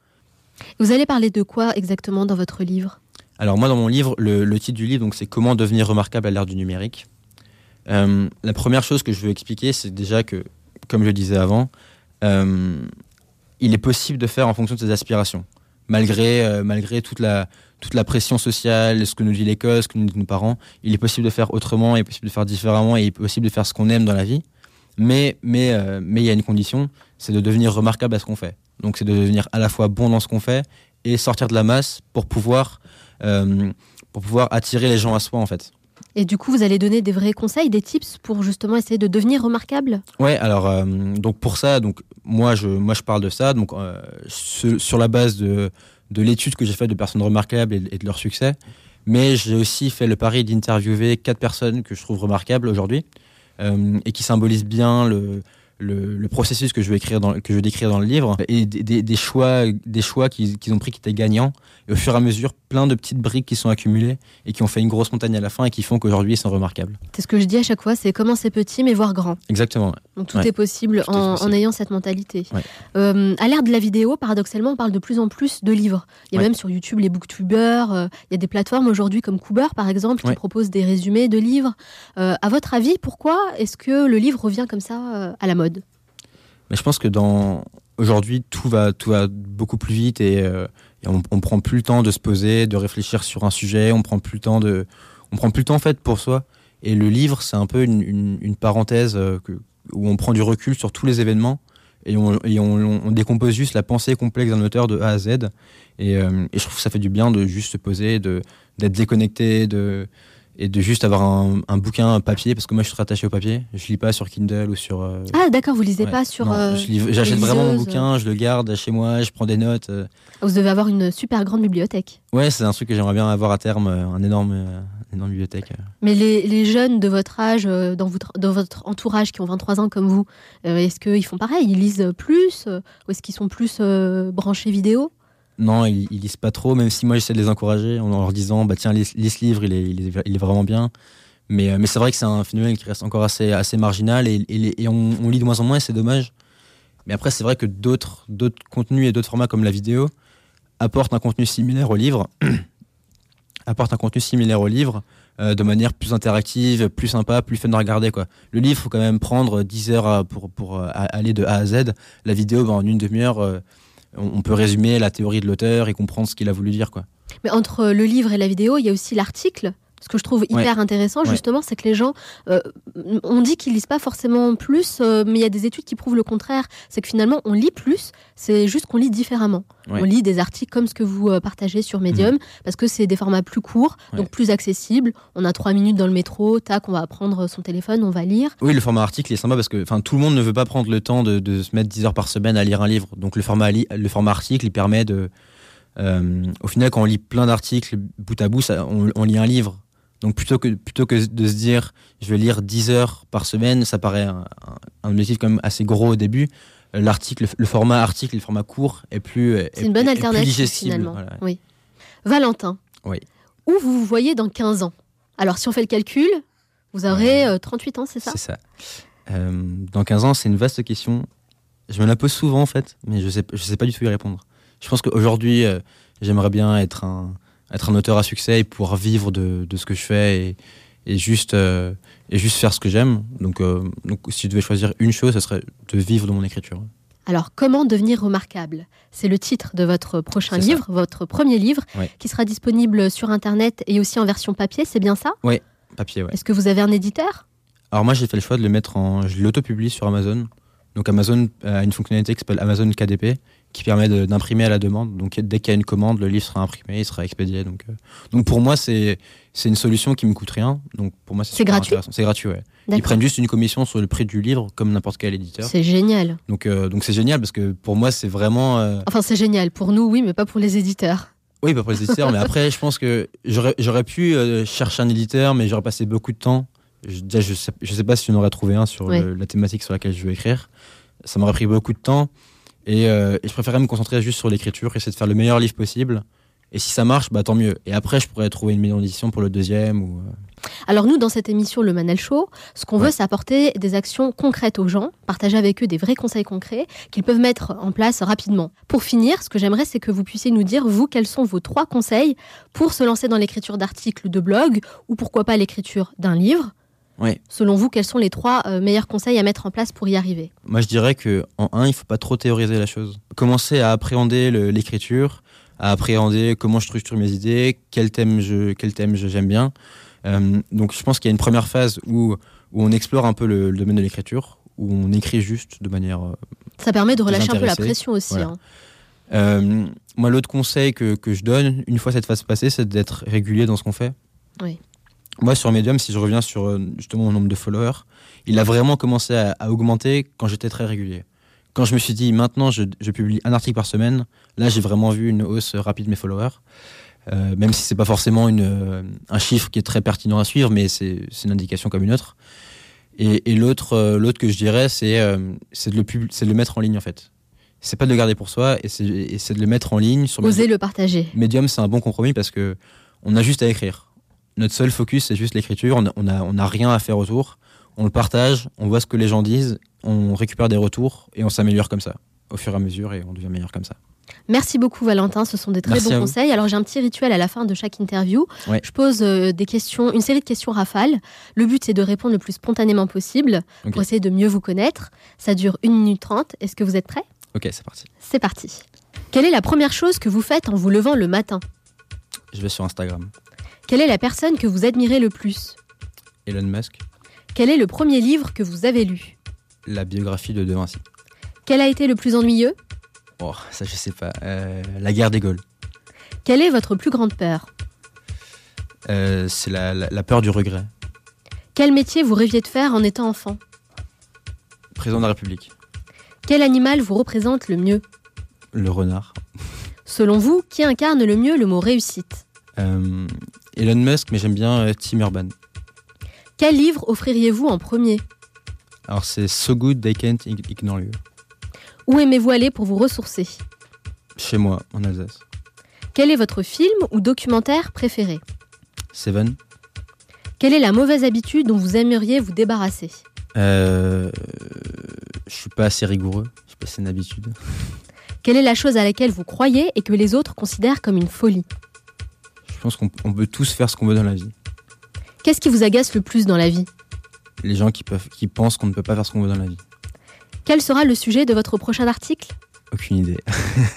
Vous allez parler de quoi exactement dans votre livre?
Alors moi, dans mon livre, le, le titre du livre, donc c'est Comment devenir remarquable à l'ère du numérique. Euh, la première chose que je veux expliquer, c'est déjà que, comme je le disais avant, euh, il est possible de faire en fonction de ses aspirations, malgré, euh, toute, la, pression sociale, ce que nous dit l'école, ce que nous disent nos parents. Il est possible de faire autrement, il est possible de faire différemment, il est possible de faire ce qu'on aime dans la vie. Euh, mais il y a une condition, c'est de devenir remarquable à ce qu'on fait. Donc c'est de devenir à la fois bon dans ce qu'on fait et sortir de la masse pour pouvoir euh, pour pouvoir attirer les gens à soi en fait.
Et du coup, vous allez donner des vrais conseils, des tips pour justement essayer de devenir remarquable?
Ouais, alors euh, donc pour ça, donc moi je moi je parle de ça, donc euh, sur la base de de l'étude que j'ai faite de personnes remarquables et, et de leur succès, mais j'ai aussi fait le pari d'interviewer quatre personnes que je trouve remarquables aujourd'hui euh, et qui symbolisent bien le le, le processus que je vais écrire dans, que je vais décrire dans le livre et des, des- des choix, des choix qu'ils ont pris qui étaient gagnants. Et au fur et à mesure, plein de petites briques qui sont accumulées et qui ont fait une grosse montagne à la fin et qui font qu'aujourd'hui ils sont remarquables.
C'est ce que je dis à chaque fois, c'est commencer petit mais voir grand.
Exactement.
Donc tout
Ouais.
est possible
Tout est
en,
possible.
en ayant cette mentalité.
Ouais.
Euh, à l'ère de la vidéo, paradoxalement, on parle de plus en plus de livres. Il y a
Ouais.
même sur YouTube les booktubers, euh, il y a des plateformes aujourd'hui comme Cooper par exemple qui proposent des résumés de livres. Euh, à votre avis, pourquoi est-ce que le livre revient comme ça euh, à la mode?
Mais je pense que dans aujourd'hui tout va tout va beaucoup plus vite et, euh, et on, on prend plus le temps de se poser, de réfléchir sur un sujet, on prend plus le temps de on prend plus le temps en fait pour soi. Et le livre c'est un peu une, une- parenthèse euh, où on prend du recul sur tous les événements et on, et on décompose juste la pensée complexe d'un auteur de A à Z. Et, euh, et je trouve que ça fait du bien de juste se poser, de d'être déconnecté, de et de juste avoir un, un bouquin papier parce que moi je suis très attaché au papier. Je lis pas sur Kindle ou sur euh,
Ah d'accord, vous lisez
Ouais.
pas sur... Euh,
J'achète vraiment mon bouquin, je le garde chez moi, je prends des notes. euh.
Vous devez avoir une super grande bibliothèque.
Ouais, c'est un truc que j'aimerais bien avoir à terme, un énorme, une énorme bibliothèque.
Mais les, les jeunes de votre âge, dans votre, dans votre entourage, qui ont 23 ans comme vous, est-ce qu'ils font pareil? Ils lisent plus Ou est-ce qu'ils sont plus branchés vidéo?
Non, ils, ils lisent pas trop, même si moi j'essaie de les encourager en leur disant bah tiens, lis, ce livre, il est, il est, vraiment bien. Mais, euh, mais c'est vrai que c'est un phénomène qui reste encore assez, assez marginal et, on, lit de moins en moins c'est dommage. Mais après, c'est vrai que d'autres contenus et d'autres formats comme la vidéo apportent un contenu similaire au livre, apportent un contenu similaire au livre euh, de manière plus interactive, plus sympa, plus fun à regarder. Quoi. Le livre, faut quand même prendre 10 heures pour, pour euh, aller de A à Z. La vidéo, bah, en une demi-heure, on, peut résumer la théorie de l'auteur et comprendre ce qu'il a voulu dire. Quoi.
Mais entre le livre et la vidéo, il y a aussi l'article. Ce que je trouve hyper
Ouais.
intéressant,
Ouais.
justement, c'est que les gens, euh, on dit qu'ils lisent pas forcément plus, euh, mais il y a des études qui prouvent le contraire. C'est que finalement, on lit plus, c'est juste qu'on lit différemment.
Ouais. Mhm.
On lit des articles comme ce que vous euh, partagez sur Medium, parce que c'est des formats plus courts, donc plus accessibles. On a trois minutes dans le métro, tac, on va prendre son téléphone, on va lire.
Oui, le format article est sympa parce que tout le monde ne veut pas prendre le temps de, de se mettre 10 heures par semaine à lire un livre. Donc le format, le format article, il permet de... euh, au final, quand on lit plein d'articles bout à bout, ça- on, on lit un livre. Donc plutôt que, plutôt que de se dire je vais lire 10 heures par semaine, ça paraît un, un- objectif quand même assez gros au début. L'article, le format article, le format court est plus est-
C'est une bonne
est-
alternative finalement.
voilà.
Oui. Valentin,
Oui.
où vous vous voyez dans 15 ans? Alors si on fait le calcul, vous aurez euh, 38 ans, c'est ça?
C'est ça. Euh, dans 15 ans, c'est une vaste question. Je me la pose souvent en fait, mais je sais, je sais pas du tout y répondre. Je pense qu'aujourd'hui, euh, j'aimerais bien être un, être un auteur à succès et pouvoir vivre de, de ce que je fais et, et juste, euh, et juste faire ce que j'aime. Donc, euh, donc, si je devais choisir une chose, ce serait de vivre de mon écriture.
Alors, comment devenir remarquable? C'est le titre de votre prochain
ça.
livre, votre premier livre, qui sera disponible sur Internet et aussi en version papier, c'est bien ça?
Ouais, papier, ouais.
Est-ce que vous avez un éditeur?
Alors moi, j'ai fait le choix de le mettre en... Je l'auto-publie sur Amazon. Donc Amazon a une fonctionnalité qui s'appelle Amazon KDP, qui permet d'imprimer à la demande. Donc dès qu'il y a une commande, le livre sera imprimé, il sera expédié. Donc, euh, donc pour moi, c'est une solution qui me coûte rien. Donc pour moi, c'est
gratuit.
C'est gratuit, ouais. Ils prennent juste une commission sur le prix du livre, comme n'importe quel éditeur.
C'est génial.
Donc euh, donc c'est génial parce que pour moi, c'est vraiment... euh,
Enfin, c'est génial pour nous, oui, mais pas pour les éditeurs.
Oui, pas pour les éditeurs, mais après, je pense que j'aurais pu chercher un éditeur, mais j'aurais passé beaucoup de temps. Je, déjà, je sais, je sais pas si j'en aurais trouvé un sur
Ouais.
le- la thématique sur laquelle je veux écrire. Ça m'aurait pris beaucoup de temps. Et, euh, et je préférais me concentrer juste sur l'écriture, essayer de faire le meilleur livre possible. Et si ça marche, bah tant mieux. Et après, je pourrais trouver une maison d'édition pour le deuxième. Ou, euh,
Alors nous, dans cette émission, le Manel Show, ce qu'on veut, c'est apporter des actions concrètes aux gens, partager avec eux des vrais conseils concrets qu'ils peuvent mettre en place rapidement. Pour finir, ce que j'aimerais, c'est que vous puissiez nous dire, vous, quels sont vos trois conseils pour se lancer dans l'écriture d'articles de blog ou pourquoi pas l'écriture d'un livre. Selon vous, quels sont les trois euh, meilleurs conseils à mettre en place pour y arriver?
Moi, je dirais que en un, il faut pas trop théoriser la chose. Commencer à appréhender l'écriture, à appréhender comment je structure mes idées, quel thème je, quel thème je- j'aime bien. Euh, donc, je pense qu'il y a une première phase où, où on explore un peu le, le domaine de l'écriture, où on écrit juste de manière. euh,
Ça permet de relâcher un peu la pression aussi.
Voilà.
hein.
Euh, moi, l'autre conseil que, que je donne, une fois cette phase passée, c'est d'être régulier dans ce qu'on fait.
Oui.
Moi, sur Medium, si je reviens sur euh, justement mon nombre de followers, il a vraiment commencé à, à augmenter quand j'étais très régulier. Quand je me suis dit, maintenant, je, je publie un article par semaine, là, j'ai vraiment vu une hausse rapide de mes followers. Euh, même si c'est pas forcément une, euh, un chiffre qui est très pertinent à suivre, mais c'est une indication comme une autre. Et, et l'autre, euh, l'autre que je dirais, c'est euh, c'est de, le pub- de le mettre en ligne en fait. C'est pas de le garder pour soi, et c'est, de le mettre en ligne sur
Osez le partager.
Medium, c'est un bon compromis parce que on a juste à écrire. Notre seul focus, c'est juste l'écriture. On a, on a, on a rien à faire autour. On le partage, on voit ce que les gens disent, on récupère des retours et on s'améliore comme ça, au fur et à mesure, et on devient meilleur comme ça.
Merci beaucoup Valentin, ce sont des très
Merci
bons conseils. Alors j'ai un petit rituel à la fin de chaque interview.
Ouais.
Je pose euh, des questions, une série de questions rafales. Le but c'est de répondre le plus spontanément possible
Ok.
pour essayer de mieux vous connaître. Ça dure 1 minute 30. Est-ce que vous êtes prêts?
Ok, c'est parti.
C'est parti. Quelle est la première chose que vous faites en vous levant le matin?
Je vais sur Instagram.
Quelle est la personne que vous admirez le plus
Elon Musk,
Quel est le premier livre que vous avez lu
la biographie de De Vinci.
Quel a été le plus ennuyeux
Oh, ça je sais pas. Euh, la guerre des Gaules.
Quelle est votre plus grande peur
Euh, c'est la, la- la peur du regret.
Quel métier vous rêviez de faire en étant enfant
Président de la République.
Quel animal vous représente le mieux
Le renard.
Selon vous, qui incarne le mieux le mot réussite
Euh, Elon Musk, mais j'aime bien euh, Tim Urban.
Quel livre offririez-vous en premier?
Alors c'est So Good They Can't Ig- Ignore You.
Où aimez-vous aller pour vous ressourcer?
Chez moi, en Alsace.
Quel est votre film ou documentaire préféré?
Seven.
Quelle est la mauvaise habitude dont vous aimeriez vous débarrasser?
Euh, je suis pas assez rigoureux. Je sais pas si c'est une habitude.
Quelle est la chose à laquelle vous croyez et que les autres considèrent comme une folie?
Pense qu'on on peut tous faire ce qu'on veut dans la vie.
Qu'est-ce qui vous agace le plus dans la vie?
Les gens qui, peuvent, qui pensent qu'on ne peut pas faire ce qu'on veut dans la vie.
Quel sera le sujet de votre prochain article?
Aucune idée.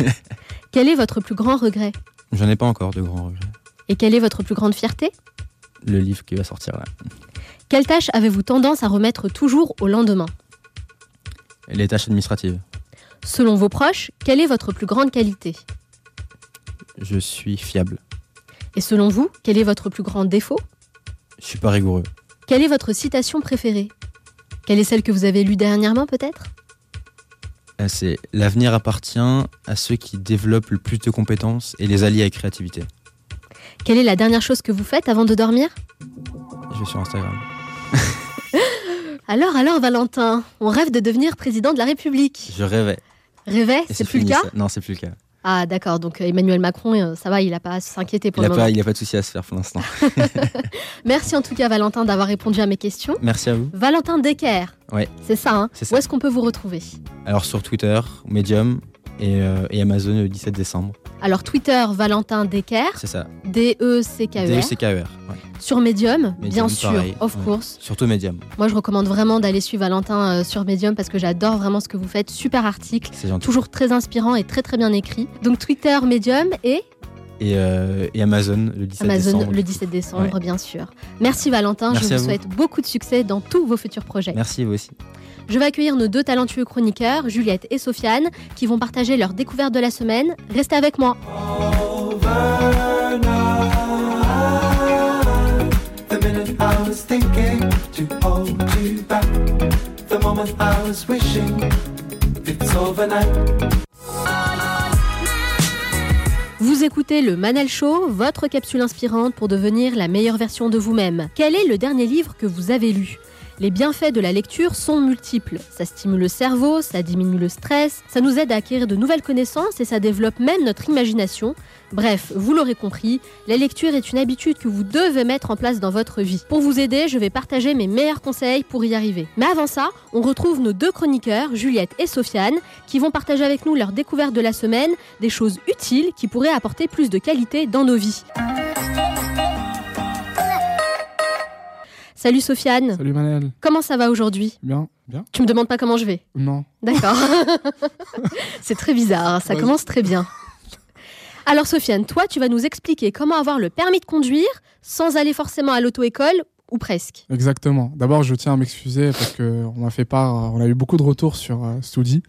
Quel est votre plus grand regret?
J'en ai pas encore de grands regrets.
Et quelle est votre plus grande fierté?
Le livre qui va sortir là.
Quelle tâche avez-vous tendance à remettre toujours au lendemain?
Les tâches administratives.
Selon vos proches, quelle est votre plus grande qualité?
Je suis fiable.
Et selon vous, quel est votre plus grand défaut?
Je suis pas rigoureux.
Quelle est votre citation préférée? Quelle est celle que vous avez lue dernièrement peut-être?
Euh, C'est l'avenir appartient à ceux qui développent le plus de compétences et les allient avec créativité.
Quelle est la dernière chose que vous faites avant de dormir?
Je vais sur Instagram.
Alors, alors Valentin, on rêve de devenir président de la République.
Je rêvais.
Rêvait,
Et
c'est plus le cas?
ça. Non, c'est plus le cas.
Ah d'accord, donc euh, Emmanuel Macron, euh, ça va, il n'a pas à s'inquiéter pour
Il
le
n'a
moment.
pas, il a pas de souci à se faire pour l'instant.
Merci en tout cas Valentin d'avoir répondu à mes questions.
Merci à vous.
Valentin Decker,
Ouais.
c'est ça, hein
C'est
Où est-ce qu'on peut vous retrouver?
Alors sur Twitter, Medium et, euh, et Amazon le 17 décembre.
Alors Twitter, Valentin Decker,
C'est ça.
D-E-C-K-E-R.
D-E-C-K-E-R. ouais.
Sur Medium, bien sûr,
pareil,
of
ouais.
course.
Surtout Medium.
Moi, je recommande vraiment d'aller suivre Valentin euh, sur Medium parce que j'adore vraiment ce que vous faites. Super article,
C'est gentil.
toujours très inspirant et très très bien écrit. Donc Twitter, Medium et
Et, euh, et Amazon le 17
Amazon
décembre.
le 17 décembre,
Ouais.
bien sûr. Merci Valentin,
Merci
je vous. souhaite beaucoup de succès dans tous vos futurs projets.
Merci vous aussi.
Je vais accueillir nos deux talentueux chroniqueurs, Juliette et Sofiane, qui vont partager leur découverte de la semaine. Restez avec moi. Vous écoutez le Manal Show, votre capsule inspirante pour devenir la meilleure version de vous-même. Quel est le dernier livre que vous avez lu? Les bienfaits de la lecture sont multiples. Ça stimule le cerveau, ça diminue le stress, ça nous aide à acquérir de nouvelles connaissances et ça développe même notre imagination. Bref, vous l'aurez compris, la lecture est une habitude que vous devez mettre en place dans votre vie. Pour vous aider, je vais partager mes meilleurs conseils pour y arriver. Mais avant ça, on retrouve nos deux chroniqueurs, Juliette et Sofiane, qui vont partager avec nous leur découverte de la semaine, des choses utiles qui pourraient apporter plus de qualité dans nos vies. Salut Sofiane.
Salut Manel.
Comment ça va aujourd'hui?
Bien, bien.
Tu me demandes pas comment je vais?
Non.
D'accord. C'est très bizarre, ça commence très bien. Alors Sofiane, toi tu vas nous expliquer comment avoir le permis de conduire sans aller forcément à l'auto-école ou presque.
Exactement. D'abord, je tiens à m'excuser parce que on m'a fait part, on a eu beaucoup de retours sur euh, Studi.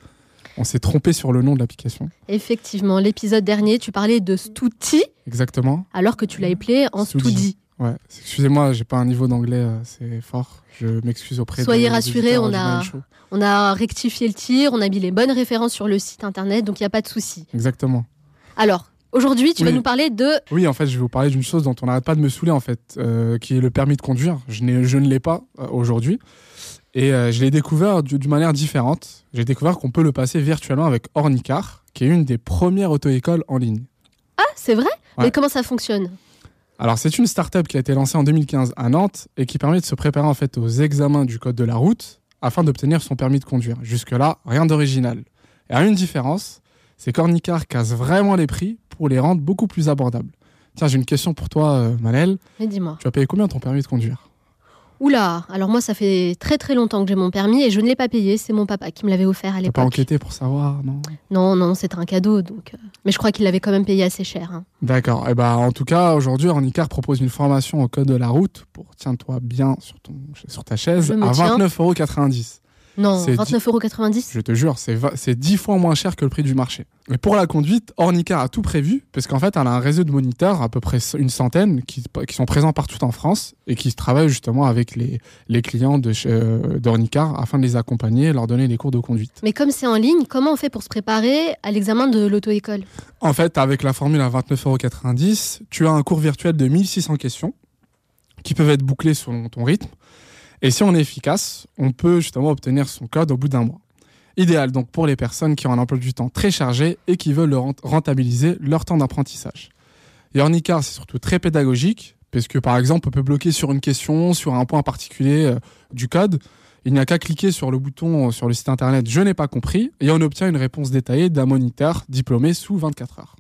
On s'est trompé sur le nom de l'application.
Effectivement, l'épisode dernier tu parlais de Stouti
Exactement.
alors que tu l'as appelé en
Studi. Ouais. Excusez-moi, j'ai pas un niveau d'anglais, euh, c'est fort. Je m'excuse auprès de
Soyez
des
rassurés, on a, on a rectifié le tir, on a mis les bonnes références sur le site internet, donc il n'y a pas de souci.
Exactement.
Alors, aujourd'hui tu vas nous parler de...
Oui, en fait, je vais vous parler d'une chose dont on n'arrête pas de me saouler, en fait, euh, qui est le permis de conduire. Je, je ne l'ai pas euh, aujourd'hui. Et euh, je l'ai découvert du- d'une manière différente. J'ai découvert qu'on peut le passer virtuellement avec Ornicar, qui est une des premières auto-écoles en ligne.
Ah, c'est vrai?
Ouais.
Mais comment ça fonctionne?
Alors, c'est une start-up qui a été lancée en 2015 à Nantes et qui permet de se préparer en fait aux examens du code de la route afin d'obtenir son permis de conduire. Jusque-là, rien d'original. Et à une différence, c'est qu'Ornicar casse vraiment les prix pour les rendre beaucoup plus abordables. Tiens, j'ai une question pour toi, euh, Manel.
Mais dis-moi.
Tu as payé combien ton permis de conduire?
Oula, alors moi ça fait très très longtemps que j'ai mon permis et je ne l'ai pas payé, c'est mon papa qui me l'avait offert à
T'as pas
l'époque.
enquêté pour savoir, non?
Non, non, c'était un cadeau, donc. euh, Mais je crois qu'il l'avait quand même payé assez cher. hein.
D'accord. Et ben, en tout cas, aujourd'hui, Ornicar propose une formation au code de la route pour tiens-toi bien sur, ton, sur ta chaise à
tiens.
29,90€.
Non,
C'est
29,90€.
Je te jure, c'est va- c'est 10 fois moins cher que le prix du marché. Et pour la conduite, Ornicar a tout prévu, parce qu'en fait, elle a un réseau de moniteurs, à peu près une centaine, qui, qui sont présents partout en France et qui travaillent justement avec les, les clients de chez- euh, afin de les accompagner et leur donner des cours de conduite.
Mais comme c'est en ligne, comment on fait pour se préparer à l'examen de l'auto-école?
En fait, avec la formule à 29,90€, tu as un cours virtuel de 1600 questions qui peuvent être bouclées selon ton rythme. Et si on est efficace, on peut justement obtenir son code au bout d'un mois. Idéal donc pour les personnes qui ont un emploi du temps très chargé et qui veulent le rent- rentabiliser leur temps d'apprentissage. Et Ornicar, c'est surtout très pédagogique, parce que par exemple, on peut bloquer sur une question, sur un point particulier euh, du code. Il n'y a qu'à cliquer sur le bouton euh, sur le site internet Je n'ai pas compris et on obtient une réponse détaillée d'un moniteur diplômé sous 24 heures.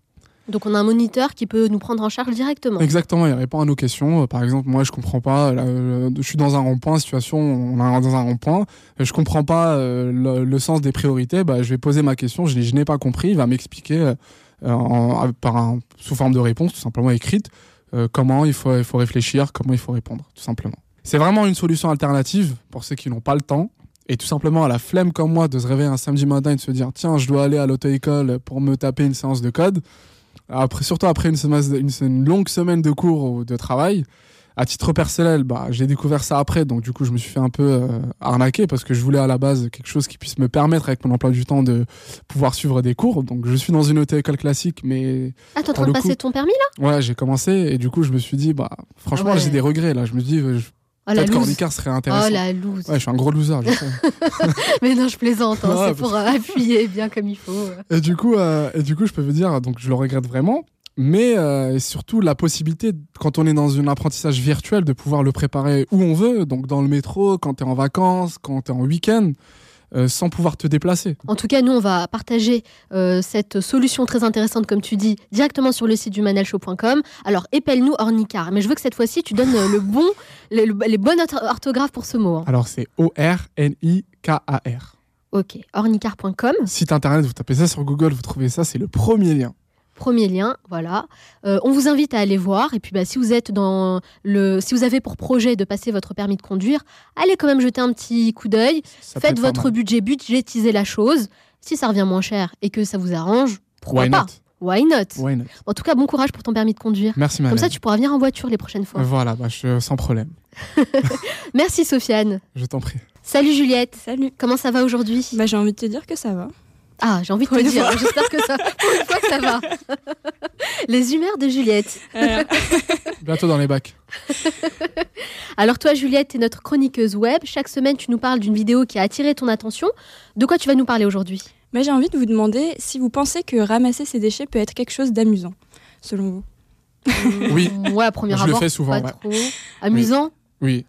Donc on a un moniteur qui peut nous prendre en charge directement.
Exactement, il répond à nos questions. Euh, Par exemple, moi, je comprends pas. là, euh, je suis dans un rond-point, situation, on est dans un rond-point. euh, Je comprends pas euh, le, sens des priorités. Bah, je vais poser ma question. Je, je n'ai pas compris. Il va m'expliquer euh, sous forme de réponse, tout simplement écrite, euh, comment il faut, il faut réfléchir, comment il faut répondre, tout simplement. C'est vraiment une solution alternative pour ceux qui n'ont pas le temps. Et tout simplement à la flemme comme moi de se réveiller un samedi matin et de se dire tiens je dois aller à l'auto-école pour me taper une séance de code après, surtout après une, semaine- une- une longue semaine de cours ou de travail. À titre personnel, bah, j'ai découvert ça après, donc du coup, je me suis fait un peu euh, arnaquer parce que je voulais à la base quelque chose qui puisse me permettre, avec mon emploi du temps, de pouvoir suivre des cours. Donc, je suis dans une auto-école classique, mais.
Ah, t'es en train de passer
coup-
ton permis là?
Ouais, j'ai commencé et du coup, je me suis dit, bah, franchement,
Ah ouais.
j'ai des regrets là. Je me dis, je-
Oh, la
peut-être qu'Ornicar serait intéressant.
Oh la loose.
Ouais, je suis un gros loser, je sais.
Mais non, je plaisante, hein, c'est pour euh, appuyer bien comme il faut.
Et du coup, euh, et du coup, je peux vous dire, donc je le regrette vraiment, mais euh, surtout la possibilité, quand on est dans un apprentissage virtuel, de pouvoir le préparer où on veut, donc dans le métro, quand tu es en vacances, quand tu es en week-end, euh, sans pouvoir te déplacer.
En tout cas, nous, on va partager euh, cette solution très intéressante, comme tu dis, directement sur le site du manalshow.com. Alors, épelle-nous Ornicar. Mais je veux que cette fois-ci, tu donnes euh, le bon, le- le- les bonnes orth- orthographes pour ce mot. hein.
Alors c'est O-R-N-I-K-A-R.
Ok, ornicar.com.
Site internet, vous tapez ça sur Google, vous trouvez ça, c'est le premier lien.
Premier lien, voilà. Euh, on vous invite à aller voir. Et puis, bah, si vous êtes dans le, si vous avez pour projet de passer votre permis de conduire, allez quand même jeter un petit coup d'œil. Faites votre budget, budgétisez la chose. Si ça revient moins cher et que ça vous arrange, pourquoi
Why
pas?
not?
Why not?
Why not?
En tout cas, bon courage pour ton permis de conduire.
Merci,
Comme
Manel.
ça, tu pourras venir en voiture les prochaines fois.
Voilà, bah, je, sans problème.
Merci Sofiane.
Je t'en prie.
Salut Juliette.
Salut.
Comment ça va aujourd'hui?
Bah, j'ai envie de te dire que ça va.
Ah, j'ai envie de te dire. J'espère que ça, pour une fois que ça va. Les humeurs de Juliette.
Bientôt dans les bacs.
Alors toi, Juliette, tu es notre chroniqueuse web. Chaque semaine, tu nous parles d'une vidéo qui a attiré ton attention. De quoi tu vas nous parler aujourd'hui?
Bah, j'ai envie de vous demander si vous pensez que ramasser ces déchets peut être quelque chose d'amusant, selon vous.
Oui.
Ouais, à premier
Je le fais souvent,
pas
ouais.
trop. Amusant?
Oui.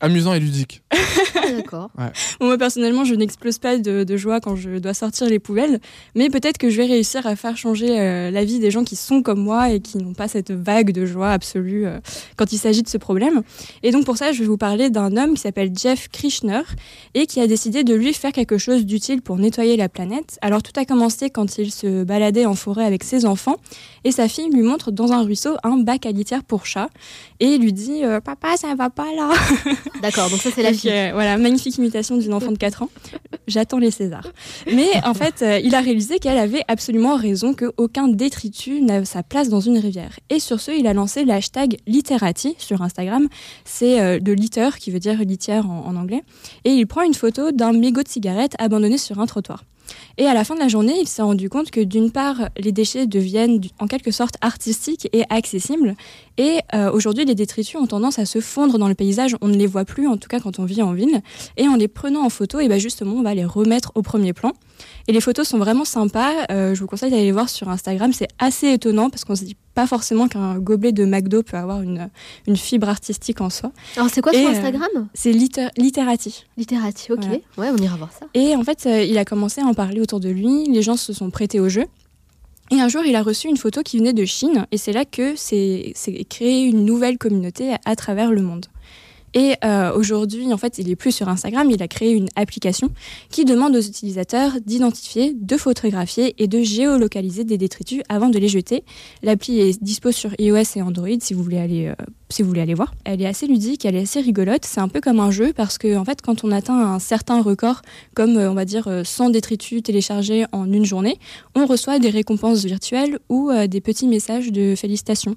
Amusant et ludique.
Ah, D'accord.
Ouais.
Bon, moi, personnellement, je n'explose pas de, de joie quand je dois sortir les poubelles, mais peut-être que je vais réussir à faire changer euh, la vie des gens qui sont comme moi et qui n'ont pas cette vague de joie absolue euh, quand il s'agit de ce problème. Et donc, pour ça, je vais vous parler d'un homme qui s'appelle Jeff Krishner et qui a décidé de lui faire quelque chose d'utile pour nettoyer la planète. Alors, tout a commencé quand il se baladait en forêt avec ses enfants et sa fille lui montre dans un ruisseau un bac à litière pour chat et lui dit euh, Papa, ça va pas là
D'accord, donc ça, c'est la
Euh, voilà, magnifique imitation d'une enfant de 4 ans. J'attends les Césars. Mais en fait, euh, il a réalisé qu'elle avait absolument raison qu'aucun détritus n'a sa place dans une rivière. Et sur ce, il a lancé le hashtag Literati sur Instagram. C'est euh, de litter, qui veut dire litière en, en anglais. Et il prend une photo d'un mégot de cigarette abandonné sur un trottoir. Et à la fin de la journée, il s'est rendu compte que d'une part, les déchets deviennent en quelque sorte artistiques et accessibles, Et euh, aujourd'hui, les détritus ont tendance à se fondre dans le paysage. On ne les voit plus, en tout cas quand on vit en ville. Et en les prenant en photo, et ben justement, on va les remettre au premier plan. Et les photos sont vraiment sympas. Euh, je vous conseille d'aller les voir sur Instagram. C'est assez étonnant parce qu'on se dit pas forcément qu'un gobelet de McDo peut avoir une, une fibre artistique en soi.
Alors c'est quoi sur
euh,
Instagram?
C'est Liter- Literati.
Literati, ok.
Voilà.
Ouais, on ira voir ça.
Et en fait, euh, il a commencé à en parler autour de lui. Les gens se sont prêtés au jeu. Et un jour, il a reçu une photo qui venait de Chine. Et c'est là que c'est c'est créé une nouvelle communauté à, à travers le monde. Et euh, aujourd'hui, en fait, il est plus sur Instagram. Il a créé une application qui demande aux utilisateurs d'identifier, de photographier et de géolocaliser des détritus avant de les jeter. L'appli est dispo sur iOS et Android si vous voulez aller, euh, si vous voulez aller voir. Elle est assez ludique, elle est assez rigolote. C'est un peu comme un jeu parce que, en fait, quand on atteint un certain record, comme euh, on va dire euh, 100 détritus téléchargés en une journée, on reçoit des récompenses virtuelles ou euh, des petits messages de félicitations.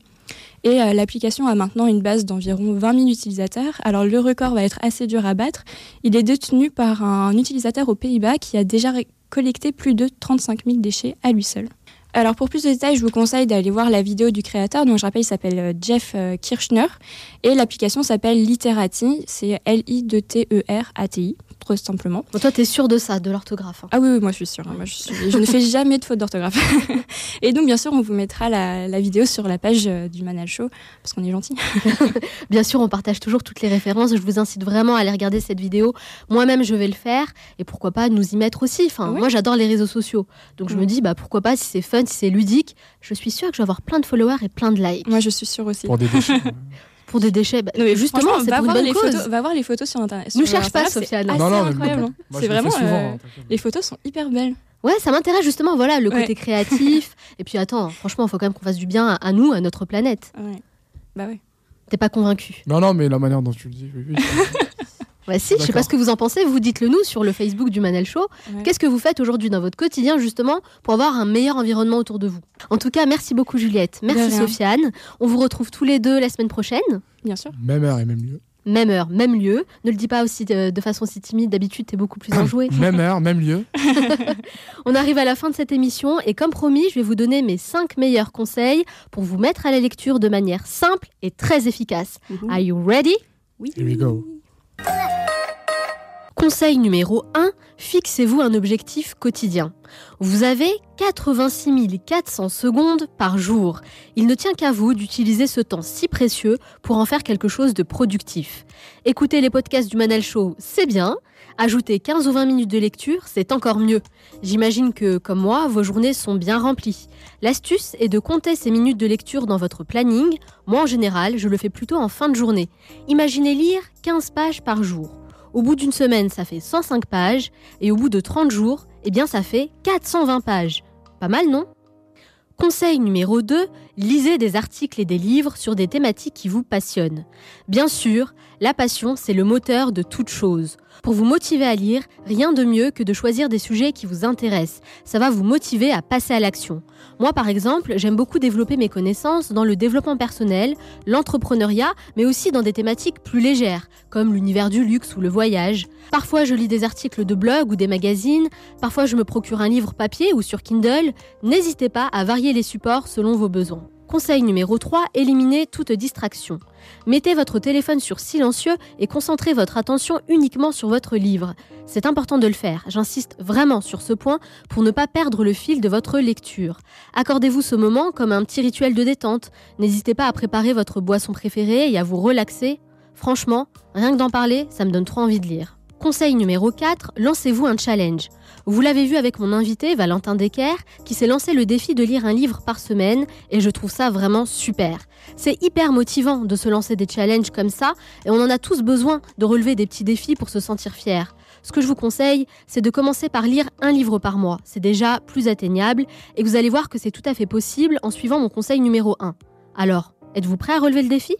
Et euh, l'application a maintenant une base d'environ 20 000 utilisateurs. Alors le record va être assez dur à battre. Il est détenu par un utilisateur aux Pays-Bas qui a déjà collecté plus de 35 000 déchets à lui seul. Alors pour plus de détails, je vous conseille d'aller voir la vidéo du créateur. Donc je rappelle, il s'appelle euh, Jeff euh, Kirchner et l'application s'appelle Literati. C'est L-I-T-E-R-A-T-I, simplement.
Bon, toi, t'es sûr de ça, de l'orthographe hein
Ah oui, oui, moi je suis sûre. hein. Moi, je, suis- je ne fais jamais de faute d'orthographe. et donc bien sûr, on vous mettra la, la vidéo sur la page euh, du Manal Show parce qu'on est gentil.
Bien sûr, on partage toujours toutes les références. Je vous incite vraiment à aller regarder cette vidéo. Moi-même, je vais le faire. Et pourquoi pas nous y mettre aussi. Enfin,
Oui.
moi, j'adore les réseaux sociaux. Donc, je me dis, bah, pourquoi pas, si c'est fun, si c'est ludique, je suis sûre que je vais avoir plein de followers et plein de likes.
Moi, je suis sûre aussi.
Pour des déchets.
Pour des déchets, bah,
Non, mais
justement, c'est
va
pour une
voir
bonne
les
cause.
photos. Va voir les photos sur internet.
Nous
sur
cherche pas, Sofiane.
c'est
Non, non,
incroyable. hein. C'est vraiment.
souvent,
euh,
hein,
les photos sont hyper belles.
Ouais, ça m'intéresse justement, voilà, le
Ouais.
côté créatif. et puis attends, franchement, il faut quand même qu'on fasse du bien à, à nous, à notre planète.
Ouais. Bah ouais.
T'es pas convaincu
Non, non, mais la manière dont tu le dis, oui, oui.
Ouais, si, je sais pas ce que vous en pensez, vous dites-le nous sur le Facebook du Manel Show.
Ouais.
Qu'est-ce que vous faites aujourd'hui dans votre quotidien justement pour avoir un meilleur environnement autour de vous? En tout cas, merci beaucoup Juliette, merci. Sofiane. On vous retrouve tous les deux la semaine prochaine.
Bien sûr.
Même heure et même lieu.
Même heure, même lieu. Ne le dis pas aussi de, de façon si timide, d'habitude t'es beaucoup plus enjoué.
Même heure, même lieu.
On arrive à la fin de cette émission et comme promis, je vais vous donner mes 5 meilleurs conseils pour vous mettre à la lecture de manière simple et très efficace. Are you ready?
Oui.
Here we go.
Conseil numéro 1, fixez-vous un objectif quotidien. Vous avez 86 400 secondes par jour. Il ne tient qu'à vous d'utiliser ce temps si précieux pour en faire quelque chose de productif. Écouter les podcasts du Manel Show, c'est bien. Ajouter 15 ou 20 minutes de lecture, c'est encore mieux. J'imagine que, comme moi, vos journées sont bien remplies. L'astuce est de compter ces minutes de lecture dans votre planning. Moi, en général, je le fais plutôt en fin de journée. Imaginez lire 15 pages par jour. Au bout d'une semaine, ça fait 105 pages. Et au bout de 30 jours, eh bien, ça fait 420 pages. Pas mal, non? Conseil numéro 2, lisez des articles et des livres sur des thématiques qui vous passionnent. Bien sûr, la passion, c'est le moteur de toute chose. Pour vous motiver à lire, rien de mieux que de choisir des sujets qui vous intéressent. Ça va vous motiver à passer à l'action. Moi, par exemple, j'aime beaucoup développer mes connaissances dans le développement personnel, l'entrepreneuriat, mais aussi dans des thématiques plus légères, comme l'univers du luxe ou le voyage. Parfois, je lis des articles de blog ou des magazines, parfois je me procure un livre papier ou sur Kindle. N'hésitez pas à varier les supports selon vos besoins. Conseil numéro 3, éliminez toute distraction. Mettez votre téléphone sur silencieux et concentrez votre attention uniquement sur votre livre. C'est important de le faire, j'insiste vraiment sur ce point pour ne pas perdre le fil de votre lecture. Accordez-vous ce moment comme un petit rituel de détente. N'hésitez pas à préparer votre boisson préférée et à vous relaxer. Franchement, rien que d'en parler, ça me donne trop envie de lire. Conseil numéro 4, lancez-vous un challenge. Vous l'avez vu avec mon invité Valentin Decker qui s'est lancé le défi de lire un livre par semaine et je trouve ça vraiment super. C'est hyper motivant de se lancer des challenges comme ça et on en a tous besoin de relever des petits défis pour se sentir fier. Ce que je vous conseille, c'est de commencer par lire un livre par mois. C'est déjà plus atteignable et vous allez voir que c'est tout à fait possible en suivant mon conseil numéro 1. Alors, êtes-vous prêt à relever le défi?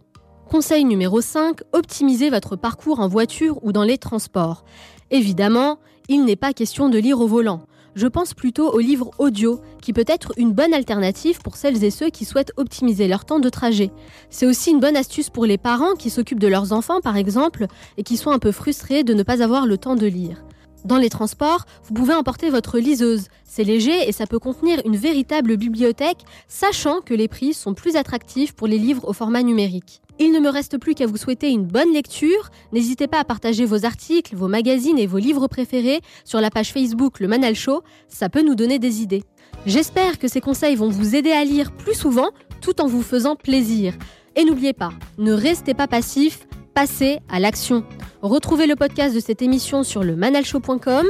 Conseil numéro 5, optimisez votre parcours en voiture ou dans les transports. Évidemment, il n'est pas question de lire au volant. Je pense plutôt aux livres audio, qui peut être une bonne alternative pour celles et ceux qui souhaitent optimiser leur temps de trajet. C'est aussi une bonne astuce pour les parents qui s'occupent de leurs enfants, par exemple, et qui sont un peu frustrés de ne pas avoir le temps de lire. Dans les transports, vous pouvez emporter votre liseuse. C'est léger et ça peut contenir une véritable bibliothèque, sachant que les prix sont plus attractifs pour les livres au format numérique. Il ne me reste plus qu'à vous souhaiter une bonne lecture. N'hésitez pas à partager vos articles, vos magazines et vos livres préférés sur la page Facebook Le Manal Show, ça peut nous donner des idées. J'espère que ces conseils vont vous aider à lire plus souvent tout en vous faisant plaisir. Et n'oubliez pas, ne restez pas passif, passez à l'action. Retrouvez le podcast de cette émission sur le manalshow.com.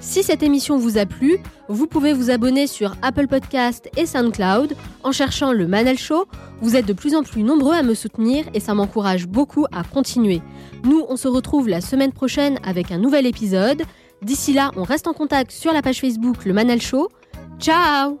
Si cette émission vous a plu, vous pouvez vous abonner sur Apple Podcast et SoundCloud en cherchant le Manal Show. Vous êtes de plus en plus nombreux à me soutenir et ça m'encourage beaucoup à continuer. Nous, on se retrouve la semaine prochaine avec un nouvel épisode. D'ici là, on reste en contact sur la page Facebook Le Manal Show. Ciao